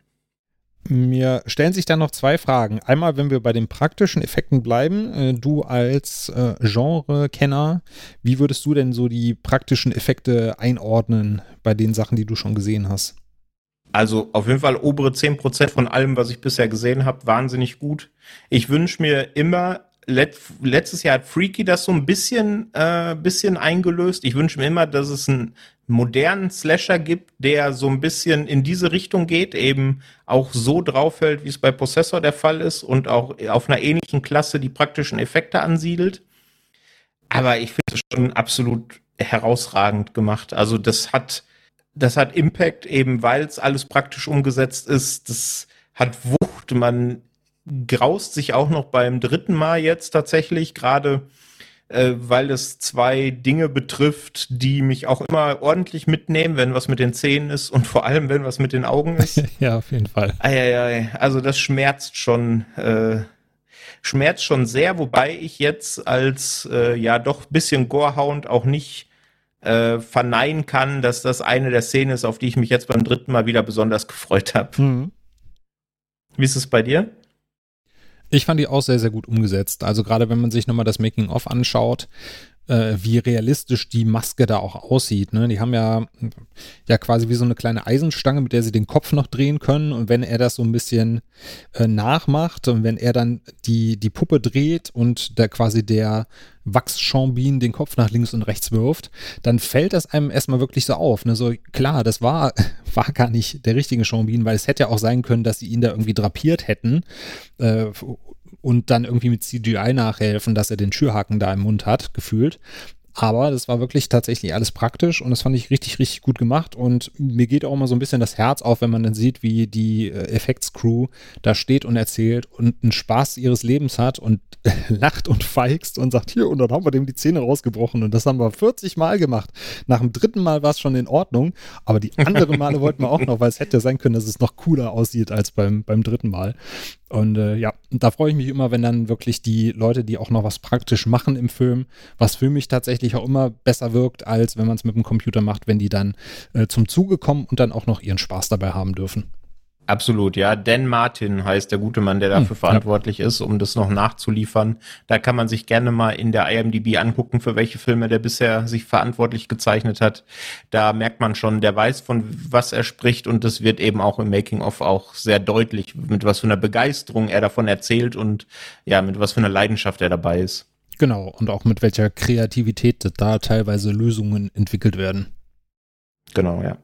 Mir stellen sich dann noch zwei Fragen. Einmal, wenn wir bei den praktischen Effekten bleiben, äh, du als äh, Genre-Kenner, wie würdest du denn so die praktischen Effekte einordnen bei den Sachen, die du schon gesehen hast? Also auf jeden Fall obere 10% von allem, was ich bisher gesehen habe, wahnsinnig gut. Ich wünsche mir immer let, letztes Jahr hat Freaky das so ein bisschen, äh, bisschen eingelöst. Ich wünsche mir immer, dass es einen modernen Slasher gibt, der so ein bisschen in diese Richtung geht, eben auch so drauffällt, wie es bei Possessor der Fall ist und auch auf einer ähnlichen Klasse die praktischen Effekte ansiedelt. Aber ich finde es schon absolut herausragend gemacht. Also das hat, das hat Impact eben, weil es alles praktisch umgesetzt ist. Das hat Wucht. Man graust sich auch noch beim dritten Mal jetzt tatsächlich, gerade äh, weil es zwei Dinge betrifft, die mich auch immer ordentlich mitnehmen, wenn was mit den Zähnen ist und vor allem, wenn was mit den Augen ist. <laughs> ja, auf jeden Fall. Eieiei, also das schmerzt schon, äh, schmerzt schon sehr, wobei ich jetzt als äh, ja doch bisschen Gorehound auch nicht äh, verneinen kann, dass das eine der Szenen ist, auf die ich mich jetzt beim dritten Mal wieder besonders gefreut habe. Mhm. Wie ist es bei dir? Ich fand die auch sehr, sehr gut umgesetzt. Also gerade wenn man sich nochmal das Making-of anschaut, äh, wie realistisch die Maske da auch aussieht. Ne? Die haben ja, ja quasi wie so eine kleine Eisenstange, mit der sie den Kopf noch drehen können. Und wenn er das so ein bisschen äh, nachmacht und wenn er dann die, die Puppe dreht und da quasi der Wachschambin den Kopf nach links und rechts wirft, dann fällt das einem erstmal wirklich so auf. Ne? So, klar, das war, <laughs> war gar nicht der richtige Chambin, weil es hätte ja auch sein können, dass sie ihn da irgendwie drapiert hätten. Äh, und dann irgendwie mit CGI nachhelfen, dass er den Schürhaken da im Mund hat, gefühlt. Aber das war wirklich tatsächlich alles praktisch und das fand ich richtig, richtig gut gemacht. Und mir geht auch mal so ein bisschen das Herz auf, wenn man dann sieht, wie die äh, Effektscrew da steht und erzählt und einen Spaß ihres Lebens hat und <laughs> lacht und feigst und sagt, hier, und dann haben wir dem die Zähne rausgebrochen. Und das haben wir 40 Mal gemacht. Nach dem dritten Mal war es schon in Ordnung, aber die anderen Male wollten wir auch noch, weil es hätte sein können, dass es noch cooler aussieht als beim, beim dritten Mal. Und äh, ja, da freue ich mich immer, wenn dann wirklich die Leute, die auch noch was praktisch machen im Film, was für mich tatsächlich auch immer besser wirkt, als wenn man es mit dem Computer macht, wenn die dann äh, zum Zuge kommen und dann auch noch ihren Spaß dabei haben dürfen. Absolut, ja. Dan Martin heißt der gute Mann, der dafür hm, verantwortlich ja. ist, um das noch nachzuliefern. Da kann man sich gerne mal in der IMDb angucken, für welche Filme der bisher sich verantwortlich gezeichnet hat. Da merkt man schon, der weiß, von was er spricht und das wird eben auch im Making-of auch sehr deutlich, mit was für einer Begeisterung er davon erzählt und ja, mit was für einer Leidenschaft er dabei ist. Genau, und auch mit welcher Kreativität da teilweise Lösungen entwickelt werden. Genau, ja.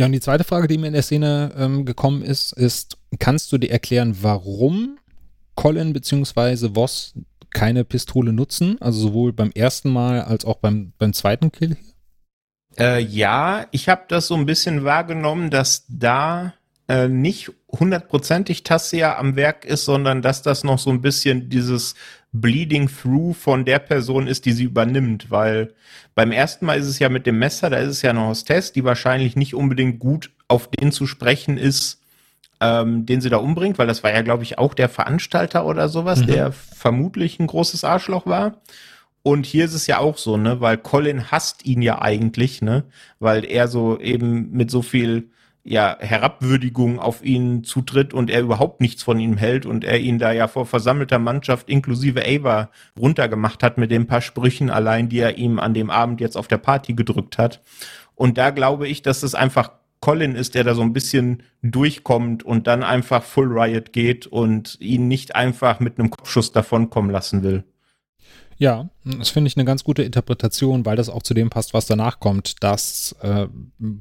Ja, und die zweite Frage, die mir in der Szene ähm, gekommen ist, ist, kannst du dir erklären, warum Colin bzw. Voss keine Pistole nutzen? Also sowohl beim ersten Mal als auch beim, beim zweiten Kill? Äh, ja, ich habe das so ein bisschen wahrgenommen, dass da äh, nicht hundertprozentig Tassia am Werk ist, sondern dass das noch so ein bisschen dieses Bleeding Through von der Person ist, die sie übernimmt, weil beim ersten Mal ist es ja mit dem Messer, da ist es ja eine Hostess, die wahrscheinlich nicht unbedingt gut auf den zu sprechen ist, ähm, den sie da umbringt, weil das war ja, glaube ich, auch der Veranstalter oder sowas, mhm. der vermutlich ein großes Arschloch war. Und hier ist es ja auch so, ne, weil Colin hasst ihn ja eigentlich, ne, weil er so eben mit so viel ja, Herabwürdigung auf ihn zutritt und er überhaupt nichts von ihm hält und er ihn da ja vor versammelter Mannschaft inklusive Ava runtergemacht hat mit den paar Sprüchen allein, die er ihm an dem Abend jetzt auf der Party gedrückt hat. Und da glaube ich, dass es einfach Colin ist, der da so ein bisschen durchkommt und dann einfach Full Riot geht und ihn nicht einfach mit einem Kopfschuss davonkommen lassen will. Ja, das finde ich eine ganz gute Interpretation, weil das auch zu dem passt, was danach kommt, dass äh,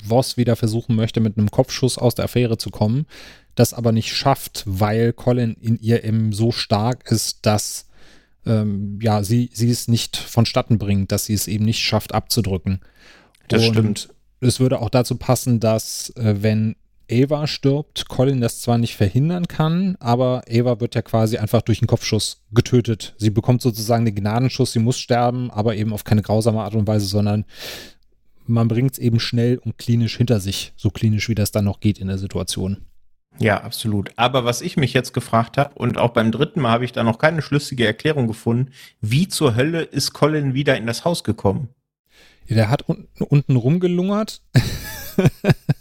Voss wieder versuchen möchte, mit einem Kopfschuss aus der Affäre zu kommen, das aber nicht schafft, weil Colin in ihr eben so stark ist, dass ähm, ja, sie, sie es nicht vonstatten bringt, dass sie es eben nicht schafft abzudrücken. Das Und stimmt. Es würde auch dazu passen, dass äh, wenn Ava stirbt, Colin das zwar nicht verhindern kann, aber Ava wird ja quasi einfach durch einen Kopfschuss getötet. Sie bekommt sozusagen den Gnadenschuss, sie muss sterben, aber eben auf keine grausame Art und Weise, sondern man bringt es eben schnell und klinisch hinter sich, so klinisch wie das dann noch geht in der Situation. Ja, absolut. Aber was ich mich jetzt gefragt habe, und auch beim dritten Mal habe ich da noch keine schlüssige Erklärung gefunden, wie zur Hölle ist Colin wieder in das Haus gekommen? Ja, der hat unten, unten rumgelungert. <laughs>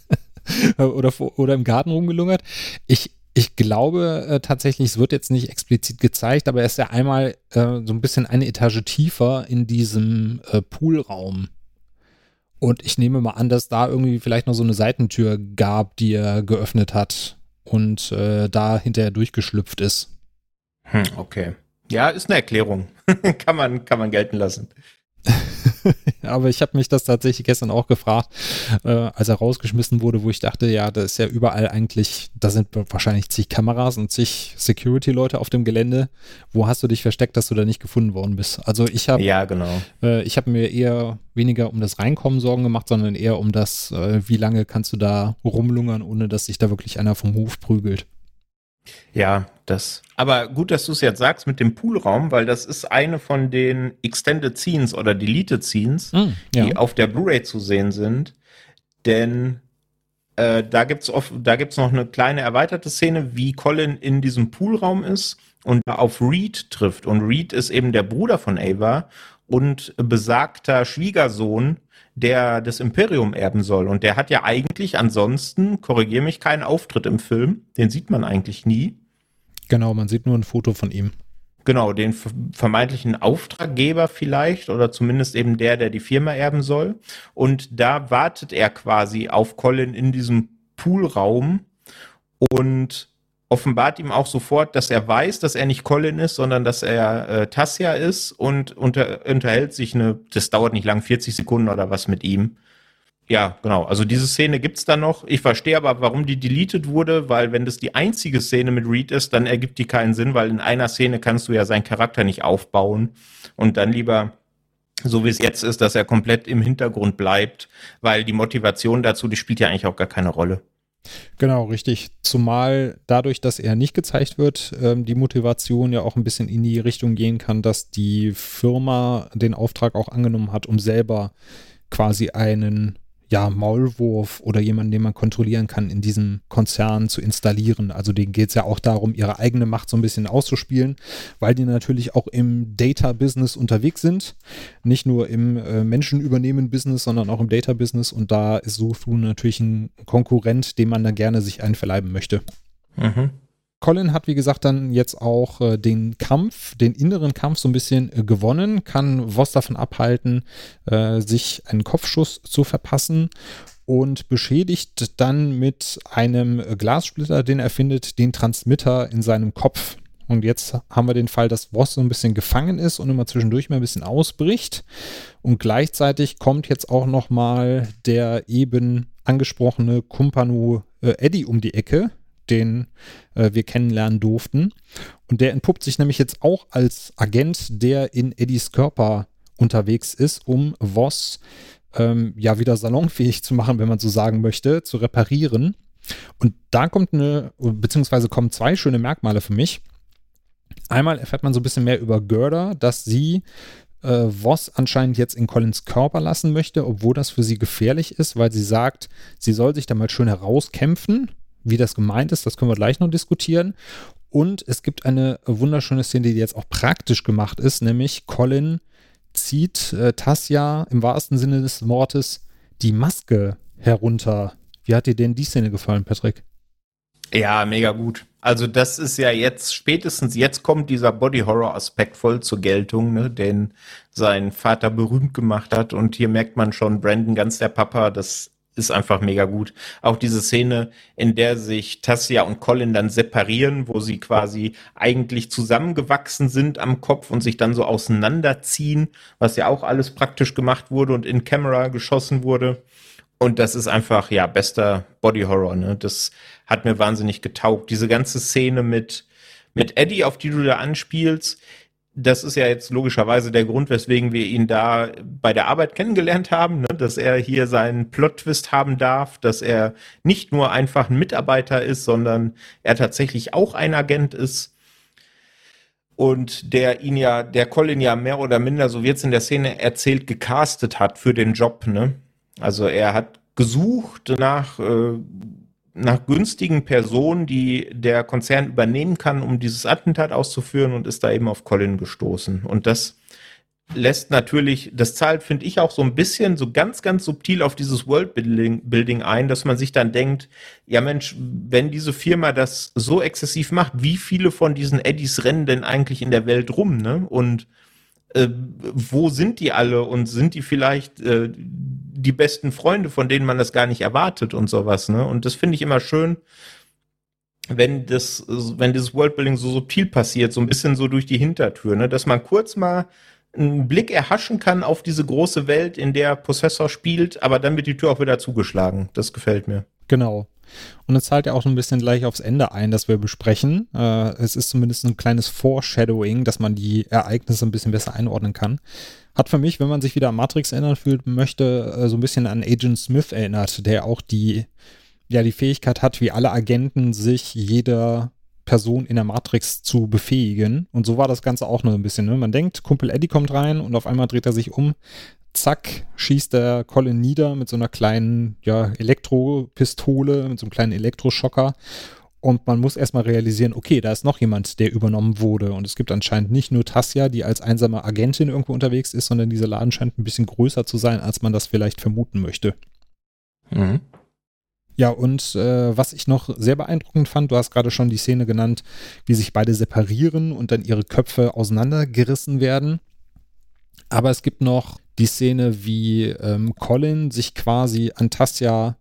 <laughs> oder, oder im Garten rumgelungert. Ich, ich glaube äh, tatsächlich, es wird jetzt nicht explizit gezeigt, aber er ist ja einmal äh, so ein bisschen eine Etage tiefer in diesem äh, Poolraum. Und ich nehme mal an, dass da irgendwie vielleicht noch so eine Seitentür gab, die er geöffnet hat und äh, da hinterher durchgeschlüpft ist. Hm, okay. Ja, ist eine Erklärung. <laughs> kann, man, kann man gelten lassen. <laughs> Aber ich habe mich das tatsächlich gestern auch gefragt, äh, als er rausgeschmissen wurde, wo ich dachte, ja, da ist ja überall eigentlich, da sind wahrscheinlich zig Kameras und zig Security-Leute auf dem Gelände. Wo hast du dich versteckt, dass du da nicht gefunden worden bist? Also ich habe ja, genau. Äh, ich habe mir eher weniger um das Reinkommen Sorgen gemacht, sondern eher um das, äh, wie lange kannst du da rumlungern, ohne dass sich da wirklich einer vom Hof prügelt. Ja, das. Aber gut, dass du es jetzt sagst mit dem Poolraum, weil das ist eine von den Extended Scenes oder Deleted Scenes, mm, ja. die auf der Blu-ray zu sehen sind. Denn äh, da gibt's oft, da gibt's noch eine kleine erweiterte Szene, wie Colin in diesem Poolraum ist und auf Reed trifft. Und Reed ist eben der Bruder von Ava und besagter Schwiegersohn der das Imperium erben soll. Und der hat ja eigentlich ansonsten, korrigiere mich, keinen Auftritt im Film. Den sieht man eigentlich nie. Genau, man sieht nur ein Foto von ihm. Genau, den vermeintlichen Auftraggeber vielleicht oder zumindest eben der, der die Firma erben soll. Und da wartet er quasi auf Colin in diesem Poolraum und offenbart ihm auch sofort, dass er weiß, dass er nicht Colin ist, sondern dass er äh, Tassia ist und unter, unterhält sich eine, das dauert nicht lang, 40 Sekunden oder was mit ihm. Ja, genau. Also diese Szene gibt's da noch. Ich verstehe aber, warum die deleted wurde, weil wenn das die einzige Szene mit Reed ist, dann ergibt die keinen Sinn, weil in einer Szene kannst du ja seinen Charakter nicht aufbauen und dann lieber so wie es jetzt ist, dass er komplett im Hintergrund bleibt, weil die Motivation dazu, die spielt ja eigentlich auch gar keine Rolle. Genau, richtig. Zumal dadurch, dass er nicht gezeigt wird, ähm, die Motivation ja auch ein bisschen in die Richtung gehen kann, dass die Firma den Auftrag auch angenommen hat, um selber quasi einen ja, Maulwurf oder jemanden, den man kontrollieren kann, in diesem Konzern zu installieren. Also denen geht es ja auch darum, ihre eigene Macht so ein bisschen auszuspielen, weil die natürlich auch im Data-Business unterwegs sind. Nicht nur im äh, Menschenübernehmen-Business, sondern auch im Data-Business. Und da ist Sofu natürlich ein Konkurrent, dem man da gerne sich einverleiben möchte. Mhm. Colin hat, wie gesagt, dann jetzt auch äh, den Kampf, den inneren Kampf so ein bisschen äh, gewonnen, kann Voss davon abhalten, äh, sich einen Kopfschuss zu verpassen und beschädigt dann mit einem Glassplitter, den er findet, den Transmitter in seinem Kopf. Und jetzt haben wir den Fall, dass Voss so ein bisschen gefangen ist und immer zwischendurch mal ein bisschen ausbricht. Und gleichzeitig kommt jetzt auch noch mal der eben angesprochene Kumpanu äh, Eddie um die Ecke, den äh, wir kennenlernen durften. Und der entpuppt sich nämlich jetzt auch als Agent, der in Eddies Körper unterwegs ist, um Voss ähm, ja wieder salonfähig zu machen, wenn man so sagen möchte, zu reparieren. Und da kommt eine, beziehungsweise kommen zwei schöne Merkmale für mich. Einmal erfährt man so ein bisschen mehr über Gerda, dass sie äh, Voss anscheinend jetzt in Collins Körper lassen möchte, obwohl das für sie gefährlich ist, weil sie sagt, sie soll sich da mal schön herauskämpfen wie das gemeint ist, das können wir gleich noch diskutieren. Und es gibt eine wunderschöne Szene, die jetzt auch praktisch gemacht ist, nämlich Colin zieht äh, Tassia im wahrsten Sinne des Wortes die Maske herunter. Wie hat dir denn die Szene gefallen, Patrick? Ja, mega gut. Also das ist ja jetzt, spätestens jetzt kommt dieser Body-Horror-Aspekt voll zur Geltung, ne, den sein Vater berühmt gemacht hat. Und hier merkt man schon, Brandon, ganz der Papa, das ist einfach mega gut. Auch diese Szene, in der sich Tassia und Colin dann separieren, wo sie quasi eigentlich zusammengewachsen sind am Kopf und sich dann so auseinanderziehen, was ja auch alles praktisch gemacht wurde und in Camera geschossen wurde. Und das ist einfach, ja, bester Body Horror, ne? Das hat mir wahnsinnig getaugt. Diese ganze Szene mit, mit Eddie, auf die du da anspielst, das ist ja jetzt logischerweise der Grund, weswegen wir ihn da bei der Arbeit kennengelernt haben, ne? dass er hier seinen Plot-Twist haben darf, dass er nicht nur einfach ein Mitarbeiter ist, sondern er tatsächlich auch ein Agent ist. Und der ihn ja, der Colin ja mehr oder minder, so wird es in der Szene erzählt, gecastet hat für den Job, ne? Also er hat gesucht nach äh, nach günstigen Personen, die der Konzern übernehmen kann, um dieses Attentat auszuführen und ist da eben auf Colin gestoßen. Und das lässt natürlich, das zahlt, finde ich, auch so ein bisschen so ganz, ganz subtil auf dieses Worldbuilding ein, dass man sich dann denkt, ja Mensch, wenn diese Firma das so exzessiv macht, wie viele von diesen Eddies rennen denn eigentlich in der Welt rum, ne? Und äh, wo sind die alle und sind die vielleicht äh, die besten Freunde, von denen man das gar nicht erwartet und sowas, ne? Und das finde ich immer schön, wenn das, wenn dieses Worldbuilding so subtil passiert, so ein bisschen so durch die Hintertür, ne? Dass man kurz mal einen Blick erhaschen kann auf diese große Welt, in der Possessor spielt, aber dann wird die Tür auch wieder zugeschlagen. Das gefällt mir. Genau. Und es zahlt ja auch so ein bisschen gleich aufs Ende ein, das wir besprechen. Äh, es ist zumindest ein kleines Foreshadowing, dass man die Ereignisse ein bisschen besser einordnen kann. Hat für mich, wenn man sich wieder an Matrix erinnern fühlt, möchte, äh, so ein bisschen an Agent Smith erinnert, der auch die, ja, die Fähigkeit hat, wie alle Agenten sich jeder Person in der Matrix zu befähigen. Und so war das Ganze auch nur ein bisschen. Ne? Man denkt, Kumpel Eddie kommt rein und auf einmal dreht er sich um, zack, schießt der Colin nieder mit so einer kleinen, ja, Elektropistole, mit so einem kleinen Elektroschocker. Und man muss erstmal realisieren, okay, da ist noch jemand, der übernommen wurde. Und es gibt anscheinend nicht nur Tassia, die als einsame Agentin irgendwo unterwegs ist, sondern dieser Laden scheint ein bisschen größer zu sein, als man das vielleicht vermuten möchte. Mhm. Ja, und äh, was ich noch sehr beeindruckend fand, du hast gerade schon die Szene genannt, wie sich beide separieren und dann ihre Köpfe auseinandergerissen werden. Aber es gibt noch die Szene, wie ähm, Colin sich quasi an Tassia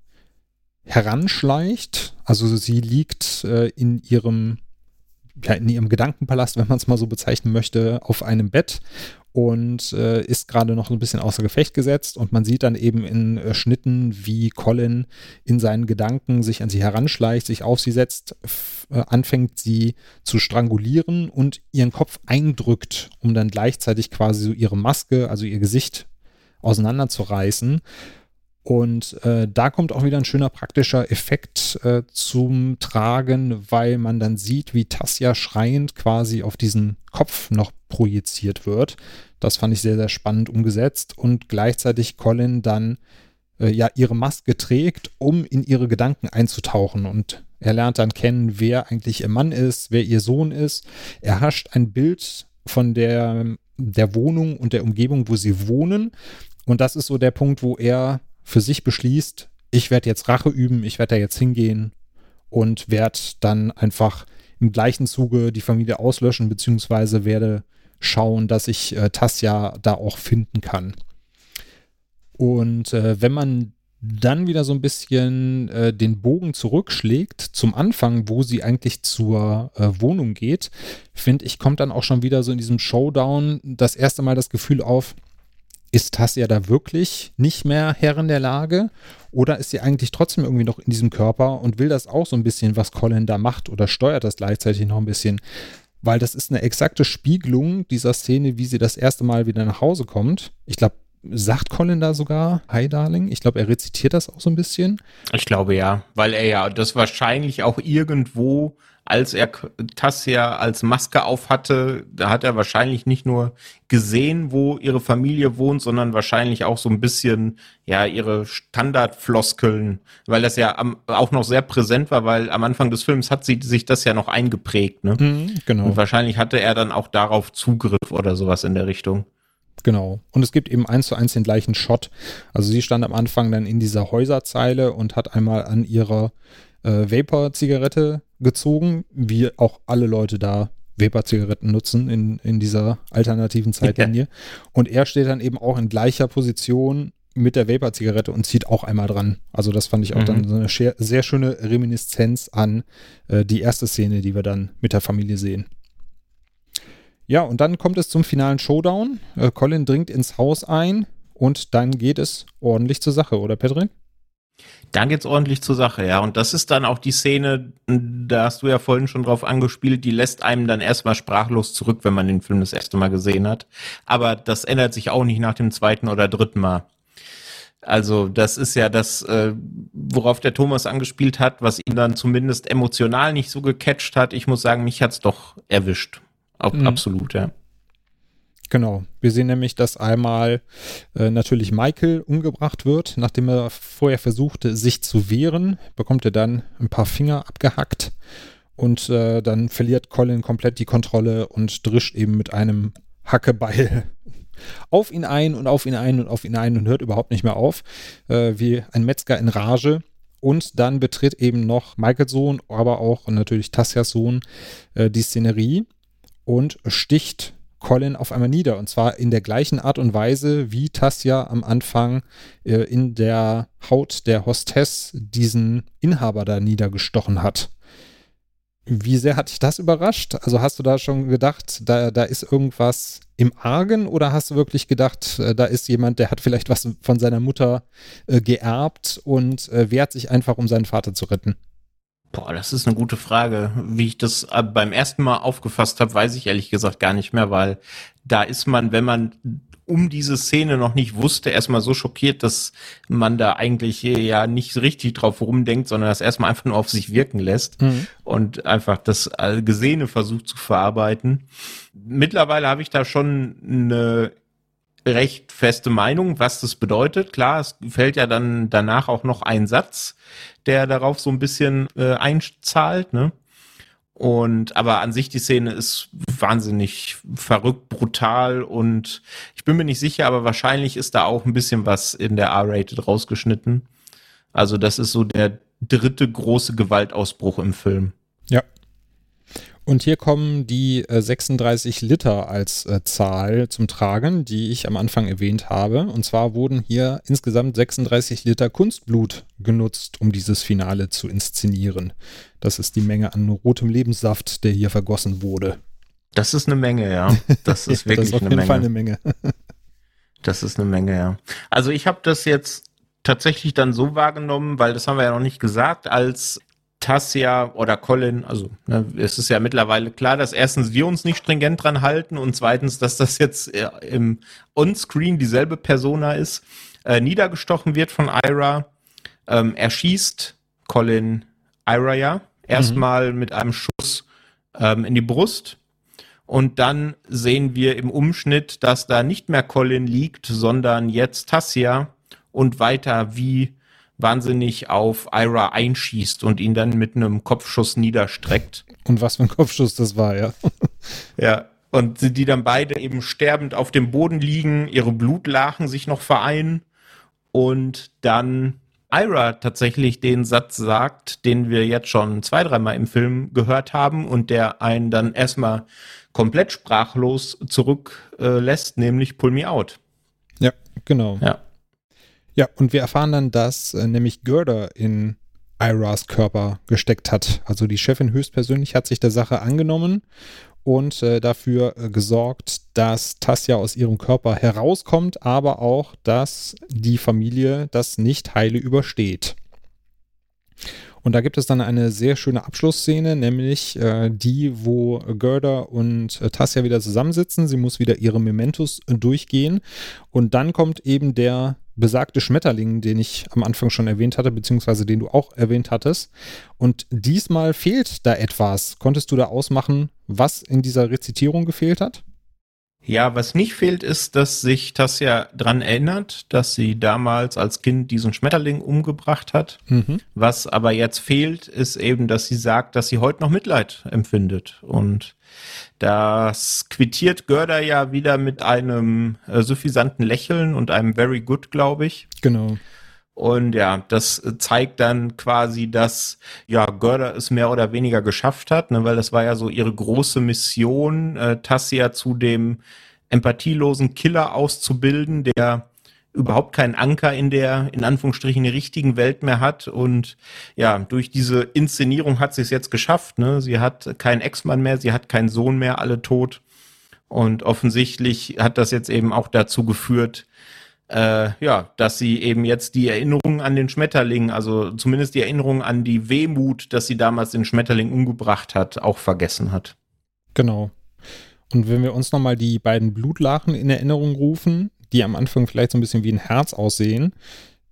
heranschleicht. Also sie liegt äh, in ihrem ja, in ihrem Gedankenpalast, wenn man es mal so bezeichnen möchte, auf einem Bett und äh, ist gerade noch ein bisschen außer Gefecht gesetzt und man sieht dann eben in äh, Schnitten, wie Colin in seinen Gedanken sich an sie heranschleicht, sich auf sie setzt, äh, anfängt sie zu strangulieren und ihren Kopf eindrückt, um dann gleichzeitig quasi so ihre Maske, also ihr Gesicht auseinanderzureißen. Und äh, da kommt auch wieder ein schöner praktischer Effekt äh, zum Tragen, weil man dann sieht, wie Tassia schreiend quasi auf diesen Kopf noch projiziert wird. Das fand ich sehr, sehr spannend umgesetzt und gleichzeitig Colin dann äh, ja ihre Maske trägt, um in ihre Gedanken einzutauchen. Und er lernt dann kennen, wer eigentlich ihr Mann ist, wer ihr Sohn ist. Er hascht ein Bild von der, der Wohnung und der Umgebung, wo sie wohnen. Und das ist so der Punkt, wo er für sich beschließt, ich werde jetzt Rache üben, ich werde da jetzt hingehen und werde dann einfach im gleichen Zuge die Familie auslöschen, beziehungsweise werde schauen, dass ich äh, Tassia da auch finden kann. Und äh, wenn man dann wieder so ein bisschen äh, den Bogen zurückschlägt zum Anfang, wo sie eigentlich zur äh, Wohnung geht, finde ich, kommt dann auch schon wieder so in diesem Showdown das erste Mal das Gefühl auf, ist Tassia da wirklich nicht mehr Herrin der Lage? Oder ist sie eigentlich trotzdem irgendwie noch in diesem Körper und will das auch so ein bisschen, was Colin da macht oder steuert das gleichzeitig noch ein bisschen? Weil das ist eine exakte Spiegelung dieser Szene, wie sie das erste Mal wieder nach Hause kommt. Ich glaube, sagt Colin da sogar Hi Darling? Ich glaube, er rezitiert das auch so ein bisschen. Ich glaube ja, weil er ja das wahrscheinlich auch irgendwo, als er Tassia als Maske auf hatte, da hat er wahrscheinlich nicht nur gesehen, wo ihre Familie wohnt, sondern wahrscheinlich auch so ein bisschen ja ihre Standardfloskeln, weil das ja am, auch noch sehr präsent war, weil am Anfang des Films hat sie sich das ja noch eingeprägt, ne? Mhm, genau. Und wahrscheinlich hatte er dann auch darauf Zugriff oder sowas in der Richtung. Genau. Und es gibt eben eins zu eins den gleichen Shot. Also sie stand am Anfang dann in dieser Häuserzeile und hat einmal an ihrer äh, Vapor-Zigarette gezogen, wie auch alle Leute da Vapor-Zigaretten nutzen in, in dieser alternativen Zeitlinie. und er steht dann eben auch in gleicher Position mit der Vapor-Zigarette und zieht auch einmal dran. Also das fand ich auch mhm. dann so eine sehr schöne Reminiszenz an äh, die erste Szene, die wir dann mit der Familie sehen. Ja, und dann kommt es zum finalen Showdown. Äh, Colin dringt ins Haus ein und dann geht es ordentlich zur Sache, oder Patrick? Dann geht's ordentlich zur Sache, ja. Und das ist dann auch die Szene, da hast du ja vorhin schon drauf angespielt, die lässt einem dann erstmal sprachlos zurück, wenn man den Film das erste Mal gesehen hat. Aber das ändert sich auch nicht nach dem zweiten oder dritten Mal. Also das ist ja das, äh, worauf der Thomas angespielt hat, was ihn dann zumindest emotional nicht so gecatcht hat. Ich muss sagen, mich hat's doch erwischt. Ab, mhm. Absolut, ja. Genau. Wir sehen nämlich, dass einmal äh, natürlich Michael umgebracht wird. Nachdem er vorher versuchte, sich zu wehren, bekommt er dann ein paar Finger abgehackt. Und äh, dann verliert Colin komplett die Kontrolle und drischt eben mit einem Hackebeil <laughs> auf ihn ein und auf ihn ein und auf ihn ein und hört überhaupt nicht mehr auf. Äh, wie ein Metzger in Rage. Und dann betritt eben noch Michaels Sohn, aber auch natürlich Tassias Sohn äh, die Szenerie und sticht Colin auf einmal nieder. Und zwar in der gleichen Art und Weise, wie Tassia am Anfang äh, in der Haut der Hostess diesen Inhaber da niedergestochen hat. Wie sehr hat dich das überrascht? Also hast du da schon gedacht, da, da ist irgendwas im Argen oder hast du wirklich gedacht, äh, da ist jemand, der hat vielleicht was von seiner Mutter äh, geerbt und äh, wehrt sich einfach, um seinen Vater zu retten? Boah, das ist eine gute Frage. Wie ich das äh, beim ersten Mal aufgefasst habe, weiß ich ehrlich gesagt gar nicht mehr, weil da ist man, wenn man um diese Szene noch nicht wusste, erstmal so schockiert, dass man da eigentlich ja nicht richtig drauf rumdenkt, sondern das erstmal einfach nur auf sich wirken lässt mhm. und einfach das Gesehene versucht zu verarbeiten. Mittlerweile habe ich da schon eine recht feste Meinung, was das bedeutet. Klar, es fällt ja dann danach auch noch ein Satz, der darauf so ein bisschen äh, einzahlt, ne? Und aber an sich die Szene ist wahnsinnig verrückt, brutal und ich bin mir nicht sicher, aber wahrscheinlich ist da auch ein bisschen was in der R-Rated rausgeschnitten. Also das ist so der dritte große Gewaltausbruch im Film. Und hier kommen die äh, 36 Liter als äh, Zahl zum Tragen, die ich am Anfang erwähnt habe. Und zwar wurden hier insgesamt 36 Liter Kunstblut genutzt, um dieses Finale zu inszenieren. Das ist die Menge an rotem Lebenssaft, der hier vergossen wurde. Das ist eine Menge, ja. Das ist <laughs> wirklich das ist auf jeden Menge. Fall eine Menge. das ist eine Menge, ja. Also ich habe das jetzt tatsächlich dann so wahrgenommen, weil das haben wir ja noch nicht gesagt, als Tassia oder Colin, also ne, es ist ja mittlerweile klar, dass erstens wir uns nicht stringent dran halten und zweitens, dass das jetzt äh, im On-Screen dieselbe Persona ist, äh, niedergestochen wird von Ira. Ähm, er schießt Colin Ira ja erstmal mhm. mit einem Schuss ähm, in die Brust und dann sehen wir im Umschnitt, dass da nicht mehr Colin liegt, sondern jetzt Tassia und weiter, wie wahnsinnig auf Ira einschießt und ihn dann mit einem Kopfschuss niederstreckt. Und was für ein Kopfschuss das war, ja. <laughs> ja, und die dann beide eben sterbend auf dem Boden liegen, ihre Blutlachen sich noch vereinen und dann Ira tatsächlich den Satz sagt, den wir jetzt schon zwei, dreimal im Film gehört haben und der einen dann erstmal komplett sprachlos zurücklässt, äh, nämlich Pull Me Out. Ja, genau. Ja. Ja, und wir erfahren dann, dass äh, nämlich Görder in Iras Körper gesteckt hat. Also die Chefin höchstpersönlich hat sich der Sache angenommen und äh, dafür äh, gesorgt, dass Tassia aus ihrem Körper herauskommt, aber auch, dass die Familie das nicht heile übersteht. Und da gibt es dann eine sehr schöne Abschlussszene, nämlich äh, die, wo Gerda und äh, Tassia wieder zusammensitzen. Sie muss wieder ihre Mementos äh, durchgehen. Und dann kommt eben der besagte Schmetterling, den ich am Anfang schon erwähnt hatte, beziehungsweise den du auch erwähnt hattest. Und diesmal fehlt da etwas. Konntest du da ausmachen, was in dieser Rezitierung gefehlt hat? Ja, was nicht fehlt, ist, dass sich Tassia dran erinnert, dass sie damals als Kind diesen Schmetterling umgebracht hat. Mhm. Was aber jetzt fehlt, ist eben, dass sie sagt, dass sie heute noch Mitleid empfindet. Und das quittiert Görder ja wieder mit einem äh, suffisanten Lächeln und einem Very Good, glaube ich. Genau. Und ja, das zeigt dann quasi, dass ja Görder es mehr oder weniger geschafft hat, ne, weil das war ja so ihre große Mission, äh, Tassia zu dem empathielosen Killer auszubilden, der überhaupt keinen Anker in der, in Anführungsstrichen, richtigen Welt mehr hat. Und ja, durch diese Inszenierung hat sie es jetzt geschafft. Ne? Sie hat keinen Ex-Mann mehr, sie hat keinen Sohn mehr, alle tot. Und offensichtlich hat das jetzt eben auch dazu geführt, äh, ja, dass sie eben jetzt die Erinnerung an den Schmetterling, also zumindest die Erinnerung an die Wehmut, dass sie damals den Schmetterling umgebracht hat, auch vergessen hat. Genau. Und wenn wir uns nochmal die beiden Blutlachen in Erinnerung rufen, die am Anfang vielleicht so ein bisschen wie ein Herz aussehen,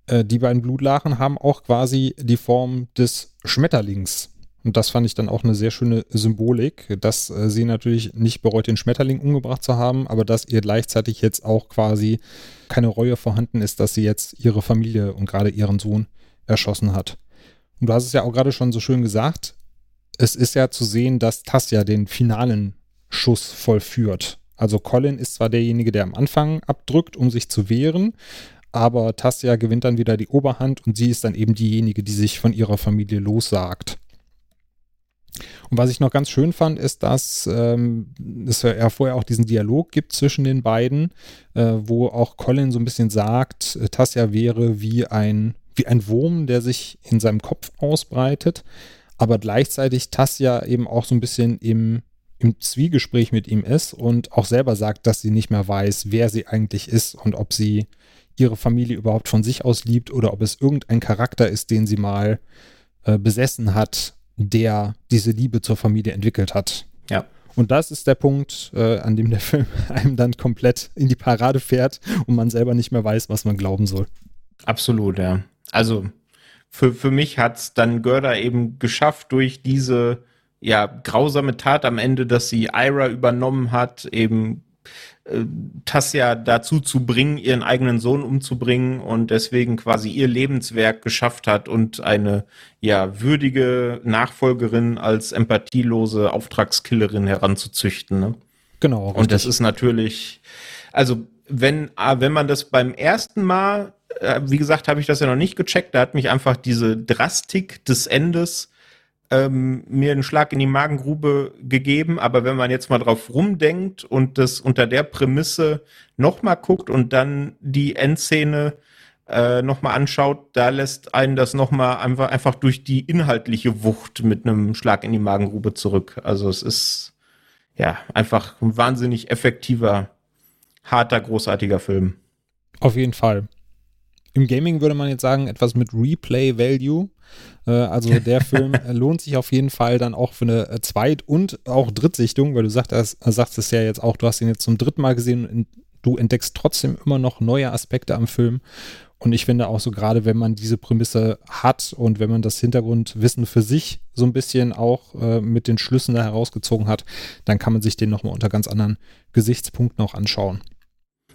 äh, die beiden Blutlachen haben auch quasi die Form des Schmetterlings. Und das fand ich dann auch eine sehr schöne Symbolik, dass äh, sie natürlich nicht bereut, den Schmetterling umgebracht zu haben, aber dass ihr gleichzeitig jetzt auch quasi keine Reue vorhanden ist, dass sie jetzt ihre Familie und gerade ihren Sohn erschossen hat. Und du hast es ja auch gerade schon so schön gesagt, es ist ja zu sehen, dass Tassia den finalen Schuss vollführt. Also Colin ist zwar derjenige, der am Anfang abdrückt, um sich zu wehren, aber Tassia gewinnt dann wieder die Oberhand und sie ist dann eben diejenige, die sich von ihrer Familie lossagt. Und was ich noch ganz schön fand, ist, dass ähm, es ja vorher auch diesen Dialog gibt zwischen den beiden, äh, wo auch Colin so ein bisschen sagt, äh, Tassia wäre wie ein, wie ein Wurm, der sich in seinem Kopf ausbreitet, aber gleichzeitig Tassia eben auch so ein bisschen im, im Zwiegespräch mit ihm ist und auch selber sagt, dass sie nicht mehr weiß, wer sie eigentlich ist und ob sie ihre Familie überhaupt von sich aus liebt oder ob es irgendein Charakter ist, den sie mal äh, besessen hat der diese Liebe zur Familie entwickelt hat. Ja. Und das ist der Punkt, äh, an dem der Film <laughs> einem dann komplett in die Parade fährt und man selber nicht mehr weiß, was man glauben soll. Absolut, ja. Also für, für mich hat es dann Görder eben geschafft, durch diese ja, grausame Tat am Ende, dass sie Ira übernommen hat, eben äh, Tassia dazu zu bringen, ihren eigenen Sohn umzubringen und deswegen quasi ihr Lebenswerk geschafft hat und eine ja würdige Nachfolgerin als empathielose Auftragskillerin heranzuzüchten. Ne? Genau. Richtig. Und das ist natürlich, also wenn ah, wenn man das beim ersten Mal, äh, wie gesagt, habe ich das ja noch nicht gecheckt, da hat mich einfach diese Drastik des Endes ähm, mir einen Schlag in die Magengrube gegeben, aber wenn man jetzt mal drauf rumdenkt und das unter der Prämisse nochmal guckt und dann die Endszene äh, nochmal anschaut, da lässt einen das nochmal einfach, einfach durch die inhaltliche Wucht mit einem Schlag in die Magengrube zurück. Also es ist ja einfach ein wahnsinnig effektiver, harter, großartiger Film. Auf jeden Fall. Im Gaming würde man jetzt sagen, etwas mit Replay Value. Äh, also der <laughs> Film lohnt sich auf jeden Fall dann auch für eine äh, Zweit- und auch Drittsichtung, weil du sagst, sagst es ja jetzt auch, du hast ihn jetzt zum dritten Mal gesehen und du entdeckst trotzdem immer noch neue Aspekte am Film. Und ich finde auch so gerade, wenn man diese Prämisse hat und wenn man das Hintergrundwissen für sich so ein bisschen auch äh, mit den Schlüssen da herausgezogen hat, dann kann man sich den nochmal unter ganz anderen Gesichtspunkten auch anschauen.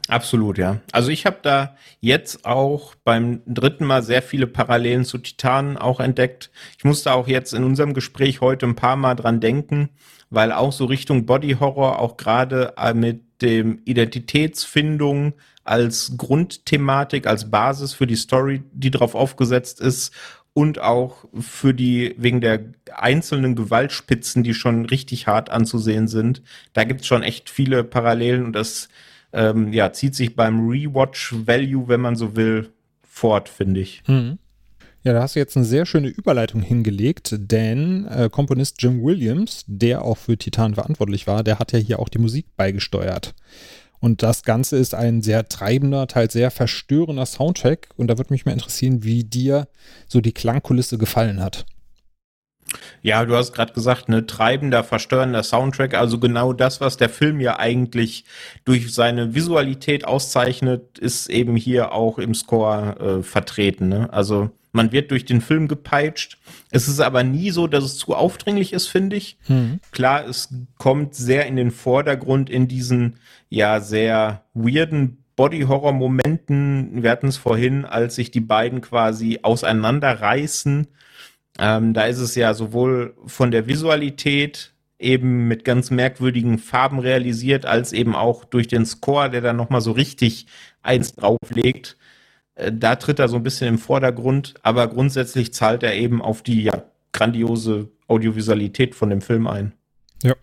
Absolut, ja. Also ich habe da jetzt auch beim dritten Mal sehr viele Parallelen zu Titanen auch entdeckt. Ich musste auch jetzt in unserem Gespräch heute ein paar Mal dran denken, weil auch so Richtung Body Horror auch gerade äh, mit dem Identitätsfindung als Grundthematik, als Basis für die Story, die darauf aufgesetzt ist und auch für die, wegen der einzelnen Gewaltspitzen, die schon richtig hart anzusehen sind. Da gibt's schon echt viele Parallelen und das ähm, ja, zieht sich beim Rewatch-Value, wenn man so will, fort, finde ich. Mhm. Ja, da hast du jetzt eine sehr schöne Überleitung hingelegt, denn äh, Komponist Jim Williams, der auch für Titan verantwortlich war, der hat ja hier auch die Musik beigesteuert. Und das Ganze ist ein sehr treibender, teils sehr verstörender Soundtrack. Und da würde mich mal interessieren, wie dir so die Klangkulisse gefallen hat. Ja, du hast gerade gesagt, ne, treibender, verstörender Soundtrack, also genau das, was der Film ja eigentlich durch seine Visualität auszeichnet, ist eben hier auch im Score äh, vertreten. Ne? Also man wird durch den Film gepeitscht. Es ist aber nie so, dass es zu aufdringlich ist, finde ich. Mhm. Klar, es kommt sehr in den Vordergrund in diesen ja sehr weirden Body-Horror-Momenten. Wir hatten es vorhin, als sich die beiden quasi auseinanderreißen ähm, da ist es ja sowohl von der Visualität eben mit ganz merkwürdigen Farben realisiert, als eben auch durch den Score, der dann nochmal so richtig eins drauflegt. Äh, da tritt er so ein bisschen im Vordergrund, aber grundsätzlich zahlt er eben auf die ja, grandiose Audiovisualität von dem Film ein. Ja.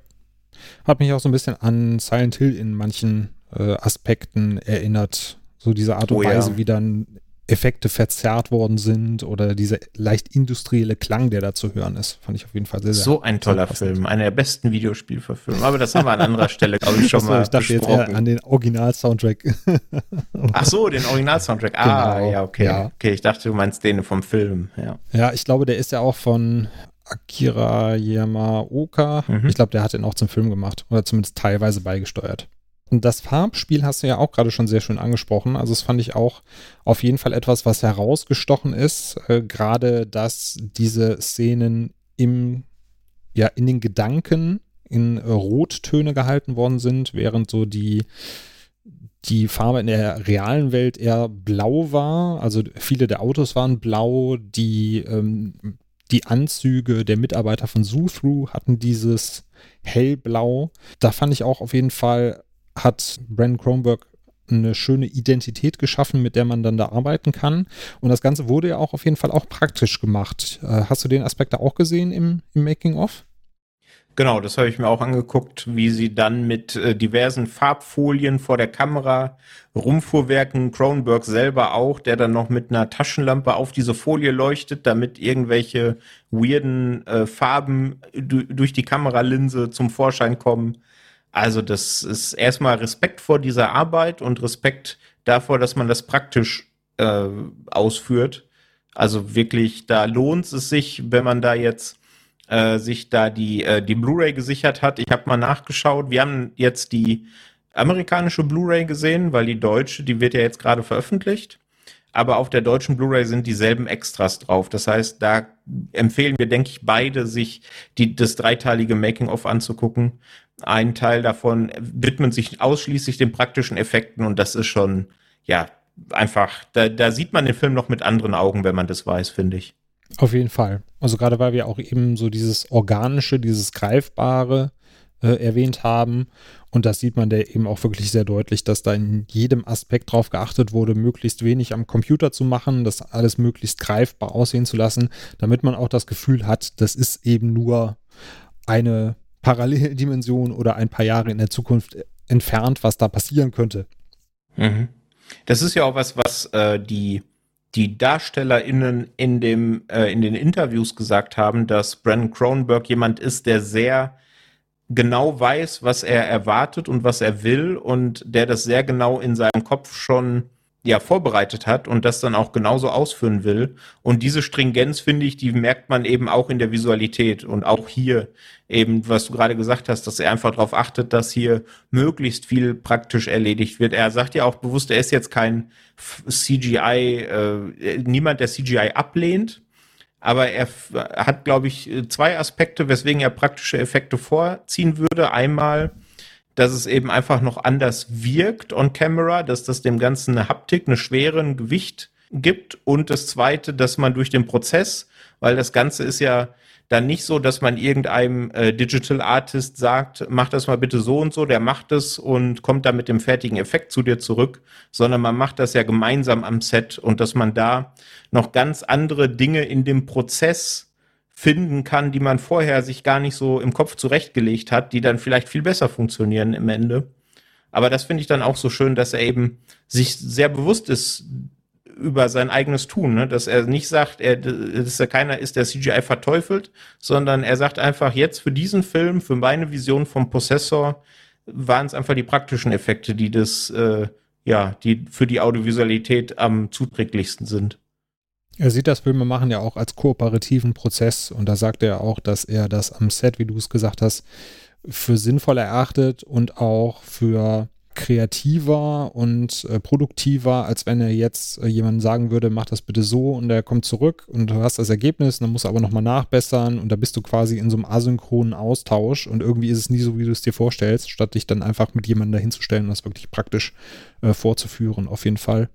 Hat mich auch so ein bisschen an Silent Hill in manchen äh, Aspekten erinnert. So diese Art und oh, Weise, ja. wie dann Effekte verzerrt worden sind oder dieser leicht industrielle Klang, der da zu hören ist. Fand ich auf jeden Fall sehr, sehr So ein toller Film, einer der besten Videospielverfilme. Aber das haben wir an anderer Stelle, glaube ich, schon Achso, mal ich dachte besprochen. jetzt eher an den Original-Soundtrack. <laughs> Ach so, den Original-Soundtrack. Ah, genau, ja, okay. Ja. Okay, ich dachte, du meinst den vom Film. Ja, ja ich glaube, der ist ja auch von Akira Yamaoka. Mhm. Ich glaube, der hat den auch zum Film gemacht oder zumindest teilweise beigesteuert. Und das Farbspiel hast du ja auch gerade schon sehr schön angesprochen. Also das fand ich auch auf jeden Fall etwas, was herausgestochen ist. Äh, gerade, dass diese Szenen im, ja, in den Gedanken in Rottöne gehalten worden sind, während so die, die Farbe in der realen Welt eher blau war. Also viele der Autos waren blau, die, ähm, die Anzüge der Mitarbeiter von Zoo hatten dieses hellblau. Da fand ich auch auf jeden Fall hat Brandon Kronberg eine schöne Identität geschaffen, mit der man dann da arbeiten kann. Und das Ganze wurde ja auch auf jeden Fall auch praktisch gemacht. Äh, hast du den Aspekt da auch gesehen im, im Making-of? Genau, das habe ich mir auch angeguckt, wie sie dann mit äh, diversen Farbfolien vor der Kamera rumfuhrwerken. Kronberg selber auch, der dann noch mit einer Taschenlampe auf diese Folie leuchtet, damit irgendwelche weirden äh, Farben durch die Kameralinse zum Vorschein kommen. Also das ist erstmal Respekt vor dieser Arbeit und Respekt davor, dass man das praktisch äh, ausführt. Also wirklich, da lohnt es sich, wenn man da jetzt äh, sich da die, äh, die Blu-ray gesichert hat. Ich habe mal nachgeschaut. Wir haben jetzt die amerikanische Blu-ray gesehen, weil die deutsche, die wird ja jetzt gerade veröffentlicht. Aber auf der deutschen Blu-ray sind dieselben Extras drauf. Das heißt, da empfehlen wir, denke ich, beide, sich die, das dreiteilige Making-of anzugucken, ein Teil davon widmet sich ausschließlich den praktischen Effekten und das ist schon, ja, einfach, da, da sieht man den Film noch mit anderen Augen, wenn man das weiß, finde ich. Auf jeden Fall. Also gerade weil wir auch eben so dieses Organische, dieses Greifbare äh, erwähnt haben. Und das sieht man da eben auch wirklich sehr deutlich, dass da in jedem Aspekt drauf geachtet wurde, möglichst wenig am Computer zu machen, das alles möglichst greifbar aussehen zu lassen, damit man auch das Gefühl hat, das ist eben nur eine Paralleldimension <laughs> oder ein paar Jahre in der Zukunft entfernt, was da passieren könnte. Mhm. Das ist ja auch was, was äh, die, die DarstellerInnen in, dem, äh, in den Interviews gesagt haben, dass Brandon Cronenberg jemand ist, der sehr genau weiß, was er erwartet und was er will und der das sehr genau in seinem Kopf schon ja vorbereitet hat und das dann auch genauso ausführen will. Und diese Stringenz, finde ich, die merkt man eben auch in der Visualität und auch hier eben, was du gerade gesagt hast, dass er einfach darauf achtet, dass hier möglichst viel praktisch erledigt wird. Er sagt ja auch bewusst, er ist jetzt kein CGI, äh, niemand, der CGI ablehnt, aber er hat, glaube ich, zwei Aspekte, weswegen er praktische Effekte vorziehen würde. Einmal dass es eben einfach noch anders wirkt on camera, dass das dem Ganzen eine Haptik, eine Schwere, ein Gewicht gibt. Und das zweite, dass man durch den Prozess, weil das Ganze ist ja dann nicht so, dass man irgendeinem äh, Digital Artist sagt, mach das mal bitte so und so, der macht es und kommt dann mit dem fertigen Effekt zu dir zurück, sondern man macht das ja gemeinsam am Set und dass man da noch ganz andere Dinge in dem Prozess finden kann, die man vorher sich gar nicht so im Kopf zurechtgelegt hat, die dann vielleicht viel besser funktionieren im Ende. Aber das finde ich dann auch so schön, dass er eben sich sehr bewusst ist über sein eigenes Tun, ne? dass er nicht sagt, er, dass er keiner ist, der CGI verteufelt, sondern er sagt einfach, jetzt für diesen Film, für meine Vision vom Possessor, waren es einfach die praktischen Effekte, die das, äh, ja, die für die Audiovisualität am zuträglichsten sind. Er sieht das Filme machen ja auch als kooperativen Prozess und da sagt er auch, dass er das am Set, wie du es gesagt hast, für sinnvoll erachtet und auch für kreativer und äh, produktiver, als wenn er jetzt äh, jemandem sagen würde, mach das bitte so und er kommt zurück und du hast das Ergebnis und dann musst du aber nochmal nachbessern und da bist du quasi in so einem asynchronen Austausch und irgendwie ist es nie so, wie du es dir vorstellst, statt dich dann einfach mit jemandem dahinzustellen und das wirklich praktisch äh, vorzuführen, auf jeden Fall.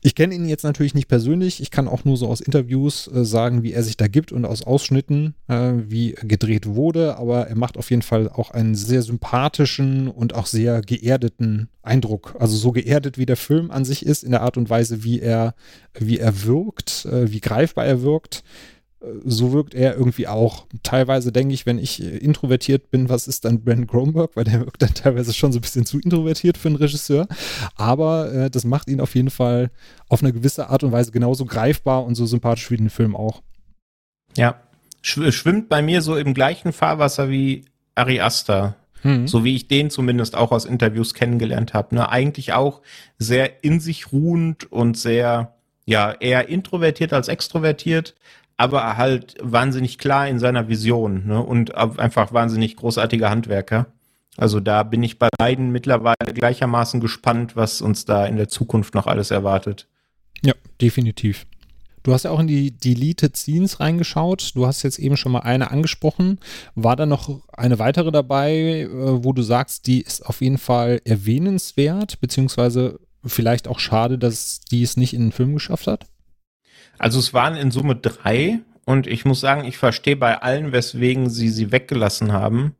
Ich kenne ihn jetzt natürlich nicht persönlich. Ich kann auch nur so aus Interviews äh, sagen, wie er sich da gibt und aus Ausschnitten, äh, wie gedreht wurde. Aber er macht auf jeden Fall auch einen sehr sympathischen und auch sehr geerdeten Eindruck. Also so geerdet, wie der Film an sich ist, in der Art und Weise, wie er, wie er wirkt, äh, wie greifbar er wirkt so wirkt er irgendwie auch. Teilweise denke ich, wenn ich äh, introvertiert bin, was ist dann Brandon Kronberg, weil der wirkt dann teilweise schon so ein bisschen zu introvertiert für einen Regisseur. Aber äh, das macht ihn auf jeden Fall auf eine gewisse Art und Weise genauso greifbar und so sympathisch wie den Film auch. Ja, schwimmt bei mir so im gleichen Fahrwasser wie Ari Aster. Mhm. So wie ich den zumindest auch aus Interviews kennengelernt habe. Ne? Eigentlich auch sehr in sich ruhend und sehr, ja, eher introvertiert als extrovertiert, aber halt wahnsinnig klar in seiner Vision ne? und einfach wahnsinnig großartiger Handwerker. Also da bin ich bei beiden mittlerweile gleichermaßen gespannt, was uns da in der Zukunft noch alles erwartet. Ja, definitiv. Du hast ja auch in die Deleted Scenes reingeschaut. Du hast jetzt eben schon mal eine angesprochen. War da noch eine weitere dabei, äh, wo du sagst, die ist auf jeden Fall erwähnenswert, beziehungsweise vielleicht auch schade, dass die es nicht in den Film geschafft hat? Also es waren in Summe drei und ich muss sagen, ich verstehe bei allen, weswegen sie sie weggelassen haben.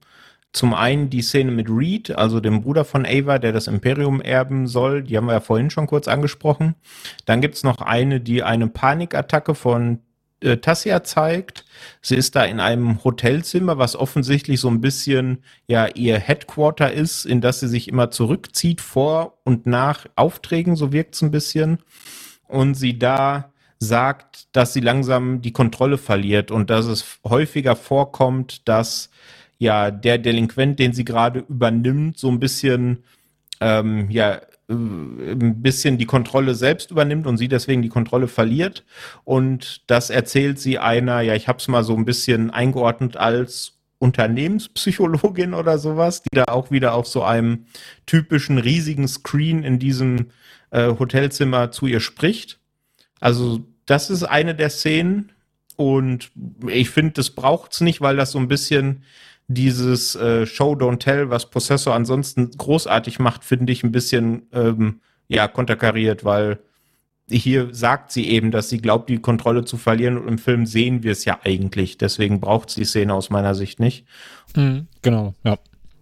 Zum einen die Szene mit Reed, also dem Bruder von Ava, der das Imperium erben soll. Die haben wir ja vorhin schon kurz angesprochen. Dann gibt's noch eine, die eine Panikattacke von äh, Tassia zeigt. Sie ist da in einem Hotelzimmer, was offensichtlich so ein bisschen ja ihr Headquarter ist, in das sie sich immer zurückzieht vor und nach Aufträgen, so wirkt's ein bisschen. Und sie da sagt, dass sie langsam die Kontrolle verliert und dass es häufiger vorkommt, dass ja der Delinquent, den sie gerade übernimmt, so ein bisschen ähm, ja äh, ein bisschen die Kontrolle selbst übernimmt und sie deswegen die Kontrolle verliert. Und das erzählt sie einer, ja, ich habe es mal so ein bisschen eingeordnet als Unternehmenspsychologin oder sowas, die da auch wieder auf so einem typischen riesigen Screen in diesem äh, Hotelzimmer zu ihr spricht. Also das ist eine der Szenen und ich finde, das braucht's nicht, weil das so ein bisschen dieses äh, Show Don't Tell, was Possessor ansonsten großartig macht, finde ich ein bisschen ähm, ja konterkariert, weil hier sagt sie eben, dass sie glaubt, die Kontrolle zu verlieren und im Film sehen wir es ja eigentlich. Deswegen braucht sie die Szene aus meiner Sicht nicht. Mhm, genau, ja.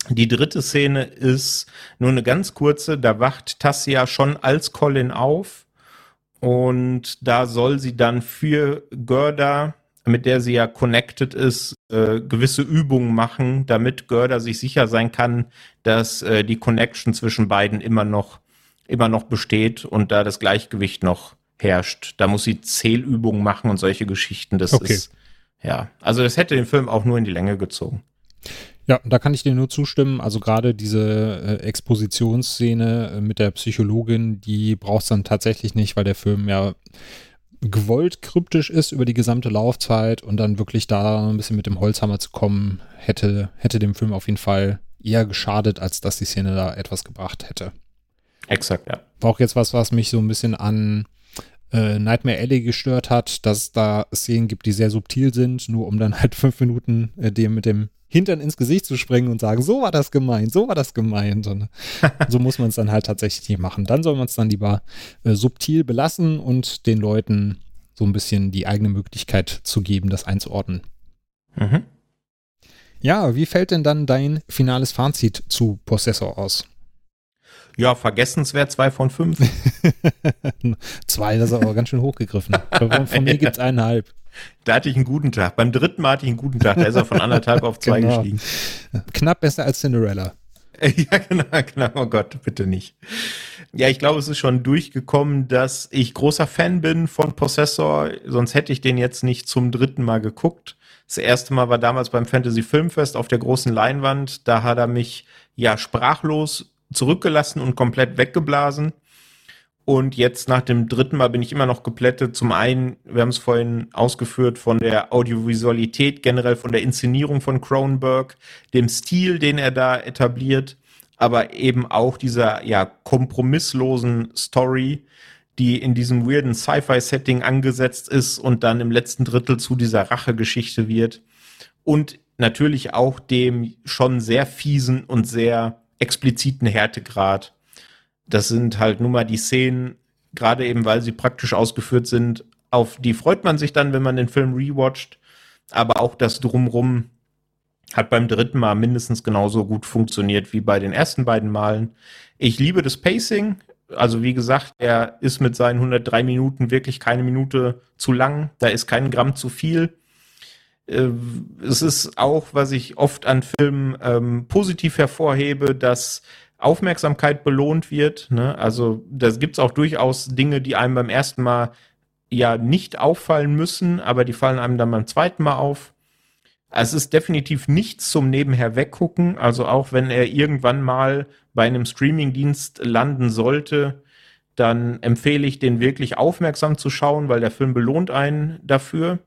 Die dritte Szene ist nur eine ganz kurze, da wacht Tassia schon als Colin auf und da soll sie dann für Görda, mit der sie ja connected ist, äh, gewisse Übungen machen, damit Görda sich sicher sein kann, dass äh, die Connection zwischen beiden immer noch, immer noch besteht und da das Gleichgewicht noch herrscht. Da muss sie Zählübungen machen und solche Geschichten. Das okay. ist, ja, also das hätte den Film auch nur in die Länge gezogen. Ja, da kann ich dir nur zustimmen. Also gerade diese äh, Expositionsszene äh, mit der Psychologin, die brauchst dann tatsächlich nicht, weil der Film ja gewollt kryptisch ist über die gesamte Laufzeit und dann wirklich da ein bisschen mit dem Holzhammer zu kommen, hätte, hätte dem Film auf jeden Fall eher geschadet, als dass die Szene da etwas gebracht hätte. Exakt, ja. War auch jetzt was, was mich so ein bisschen an äh, Nightmare Alley gestört hat, dass es da Szenen gibt, die sehr subtil sind, nur um dann halt <laughs> fünf Minuten äh, dir mit dem Hintern ins Gesicht zu springen und sagen, so war das gemeint, so war das gemeint. Und so muss man es dann halt tatsächlich nicht machen. Dann soll man es dann lieber äh, subtil belassen und den Leuten so ein bisschen die eigene Möglichkeit zu geben, das einzuordnen. Mhm. Ja, wie fällt denn dann dein finales Fazit zu Possessor aus? Ja, vergessenswert zwei von fünf. <laughs> <laughs> zwei, das ist aber ganz schön hochgegriffen. Von, <laughs> von mir gibt es eineinhalb. Da hatte ich einen guten Tag. Beim dritten Mal hatte ich einen guten Tag. Da ist er von anderthalb auf zwei genau. gestiegen. Knapp besser als Cinderella. <laughs> Ja, genau, genau. Oh Gott, bitte nicht. Ja, ich glaube, es ist schon durchgekommen, dass ich großer Fan bin von Possessor. Sonst hätte ich den jetzt nicht zum dritten Mal geguckt. Das erste Mal war damals beim Fantasy Filmfest auf der großen Leinwand. Da hat er mich ja sprachlos zurückgelassen und komplett weggeblasen. Und jetzt nach dem dritten Mal bin ich immer noch geplättet. Zum einen, wir haben es vorhin ausgeführt, von der Audiovisualität, generell von der Inszenierung von Cronenberg, dem Stil, den er da etabliert, aber eben auch dieser ja kompromisslosen Story, die in diesem weirden Sci-Fi-Setting angesetzt ist und dann im letzten Drittel zu dieser Rachegeschichte wird. Und natürlich auch dem schon sehr fiesen und sehr expliziten Härtegrad das sind halt nun mal die Szenen, gerade eben weil sie praktisch ausgeführt sind, auf die freut man sich dann, wenn man den Film rewatcht. Aber auch das Drumrum hat beim dritten Mal mindestens genauso gut funktioniert wie bei den ersten beiden Malen. Ich liebe das Pacing. Also wie gesagt, er ist mit seinen 103 Minuten wirklich keine Minute zu lang. Da ist kein Gramm zu viel. Äh, es ist auch, was ich oft an Filmen ähm, positiv hervorhebe, dass Aufmerksamkeit belohnt wird. Ne? Also da gibt es auch durchaus Dinge, die einem beim ersten Mal ja nicht auffallen müssen, aber die fallen einem dann beim zweiten Mal auf. Es ist definitiv nichts zum Nebenher weggucken. Also auch wenn er irgendwann mal bei einem Streamingdienst landen sollte, dann empfehle ich den wirklich aufmerksam zu schauen, weil der Film belohnt einen dafür.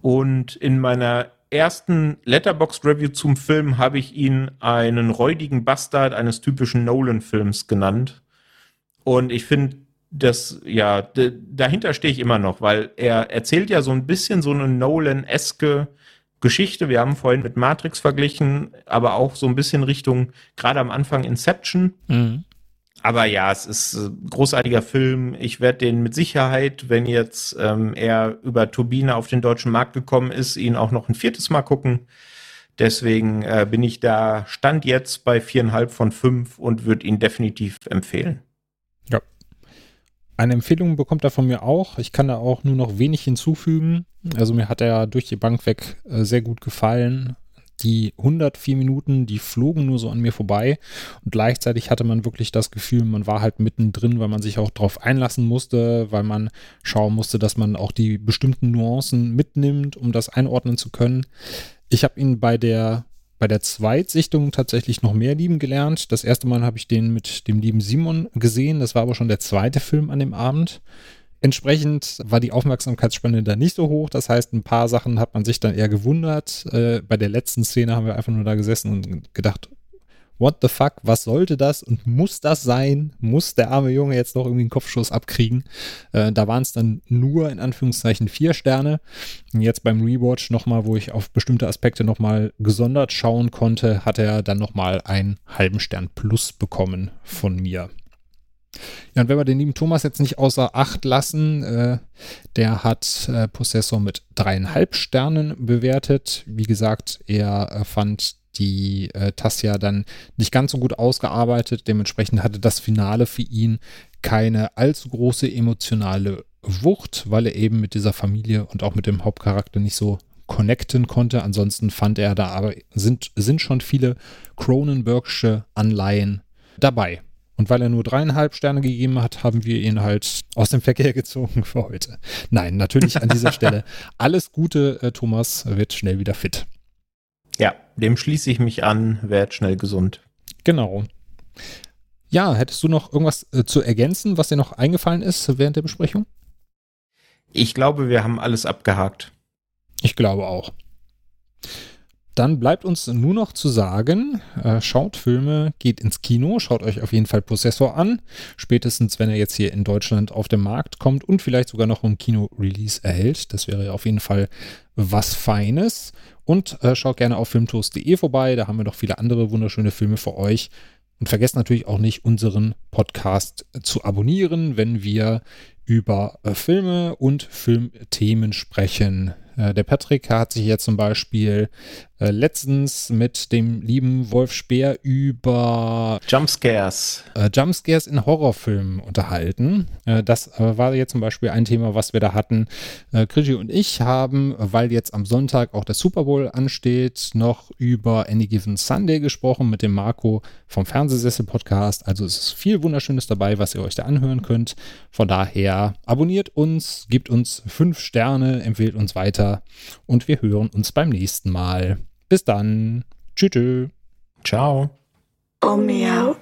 Und in meiner ersten Letterboxd Review zum Film habe ich ihn einen räudigen Bastard eines typischen Nolan-Films genannt. Und ich finde, das, ja, dahinter stehe ich immer noch, weil er erzählt ja so ein bisschen so eine Nolan-eske Geschichte. Wir haben vorhin mit Matrix verglichen, aber auch so ein bisschen Richtung, gerade am Anfang Inception. Mhm. Aber ja, es ist ein großartiger Film. Ich werde den mit Sicherheit, wenn jetzt ähm, er über Turbine auf den deutschen Markt gekommen ist, ihn auch noch ein viertes Mal gucken. Deswegen äh, bin ich da Stand jetzt bei viereinhalb von fünf und würde ihn definitiv empfehlen. Ja. Eine Empfehlung bekommt er von mir auch. Ich kann da auch nur noch wenig hinzufügen. Also mir hat er durch die Bank weg äh, sehr gut gefallen die 104 Minuten, die flogen nur so an mir vorbei und gleichzeitig hatte man wirklich das Gefühl, man war halt mittendrin, weil man sich auch darauf einlassen musste, weil man schauen musste, dass man auch die bestimmten Nuancen mitnimmt, um das einordnen zu können. Ich habe ihn bei der bei der Zweitsichtung tatsächlich noch mehr lieben gelernt. Das erste Mal habe ich den mit dem lieben Simon gesehen. Das war aber schon der zweite Film an dem Abend. Entsprechend war die Aufmerksamkeitsspanne da nicht so hoch. Das heißt, ein paar Sachen hat man sich dann eher gewundert. Äh, bei der letzten Szene haben wir einfach nur da gesessen und gedacht, what the fuck, was sollte das und muss das sein? Muss der arme Junge jetzt noch irgendwie einen Kopfschuss abkriegen? Äh, da waren es dann nur in Anführungszeichen vier Sterne. Und jetzt beim Rewatch nochmal, wo ich auf bestimmte Aspekte nochmal gesondert schauen konnte, hat er dann nochmal einen halben Stern plus bekommen von mir. Ja, und wenn wir den lieben Thomas jetzt nicht außer Acht lassen, äh, der hat äh, Possessor mit dreieinhalb Sternen bewertet. Wie gesagt, er äh, fand die äh, Tassia dann nicht ganz so gut ausgearbeitet. Dementsprechend hatte das Finale für ihn keine allzu große emotionale Wucht, weil er eben mit dieser Familie und auch mit dem Hauptcharakter nicht so connecten konnte. Ansonsten fand er da aber sind, sind schon viele Cronenbergsche Anleihen dabei. Und weil er nur dreieinhalb Sterne gegeben hat, haben wir ihn halt aus dem Verkehr <laughs> gezogen für heute. Nein, natürlich an dieser Stelle <laughs> alles Gute, äh, Thomas wird schnell wieder fit. Ja, dem schließe ich mich an, werd schnell gesund. Genau. Ja, hättest du noch irgendwas äh, zu ergänzen, was dir noch eingefallen ist während der Besprechung? Ich glaube, wir haben alles abgehakt. Ich glaube auch. Dann bleibt uns nur noch zu sagen, äh, schaut Filme, geht ins Kino, schaut euch auf jeden Fall Possessor an. Spätestens, wenn er jetzt hier in Deutschland auf den Markt kommt und vielleicht sogar noch ein Kino-Release erhält. Das wäre auf jeden Fall was Feines. Und äh, schaut gerne auf filmtoast.de vorbei, da haben wir noch viele andere wunderschöne Filme für euch. Und vergesst natürlich auch nicht, unseren Podcast zu abonnieren, wenn wir über äh, Filme und Filmthemen sprechen. Äh, der Patrick hat sich jetzt zum Beispiel äh, letztens mit dem lieben Wolf Speer über Jumpscares. Äh, Jumpscares in Horrorfilmen unterhalten. Äh, das äh, war jetzt zum Beispiel ein Thema, was wir da hatten. Äh, Krigi und ich haben, weil jetzt am Sonntag auch der Super Bowl ansteht, noch über Any Given Sunday gesprochen mit dem Marco vom Fernsehsessel Podcast. Also es ist viel Wunderschönes dabei, was ihr euch da anhören könnt. Von daher abonniert uns, gebt uns fünf Sterne, empfehlt uns weiter und wir hören uns beim nächsten Mal. Bis dann. Tschüss. Ciao. Oh.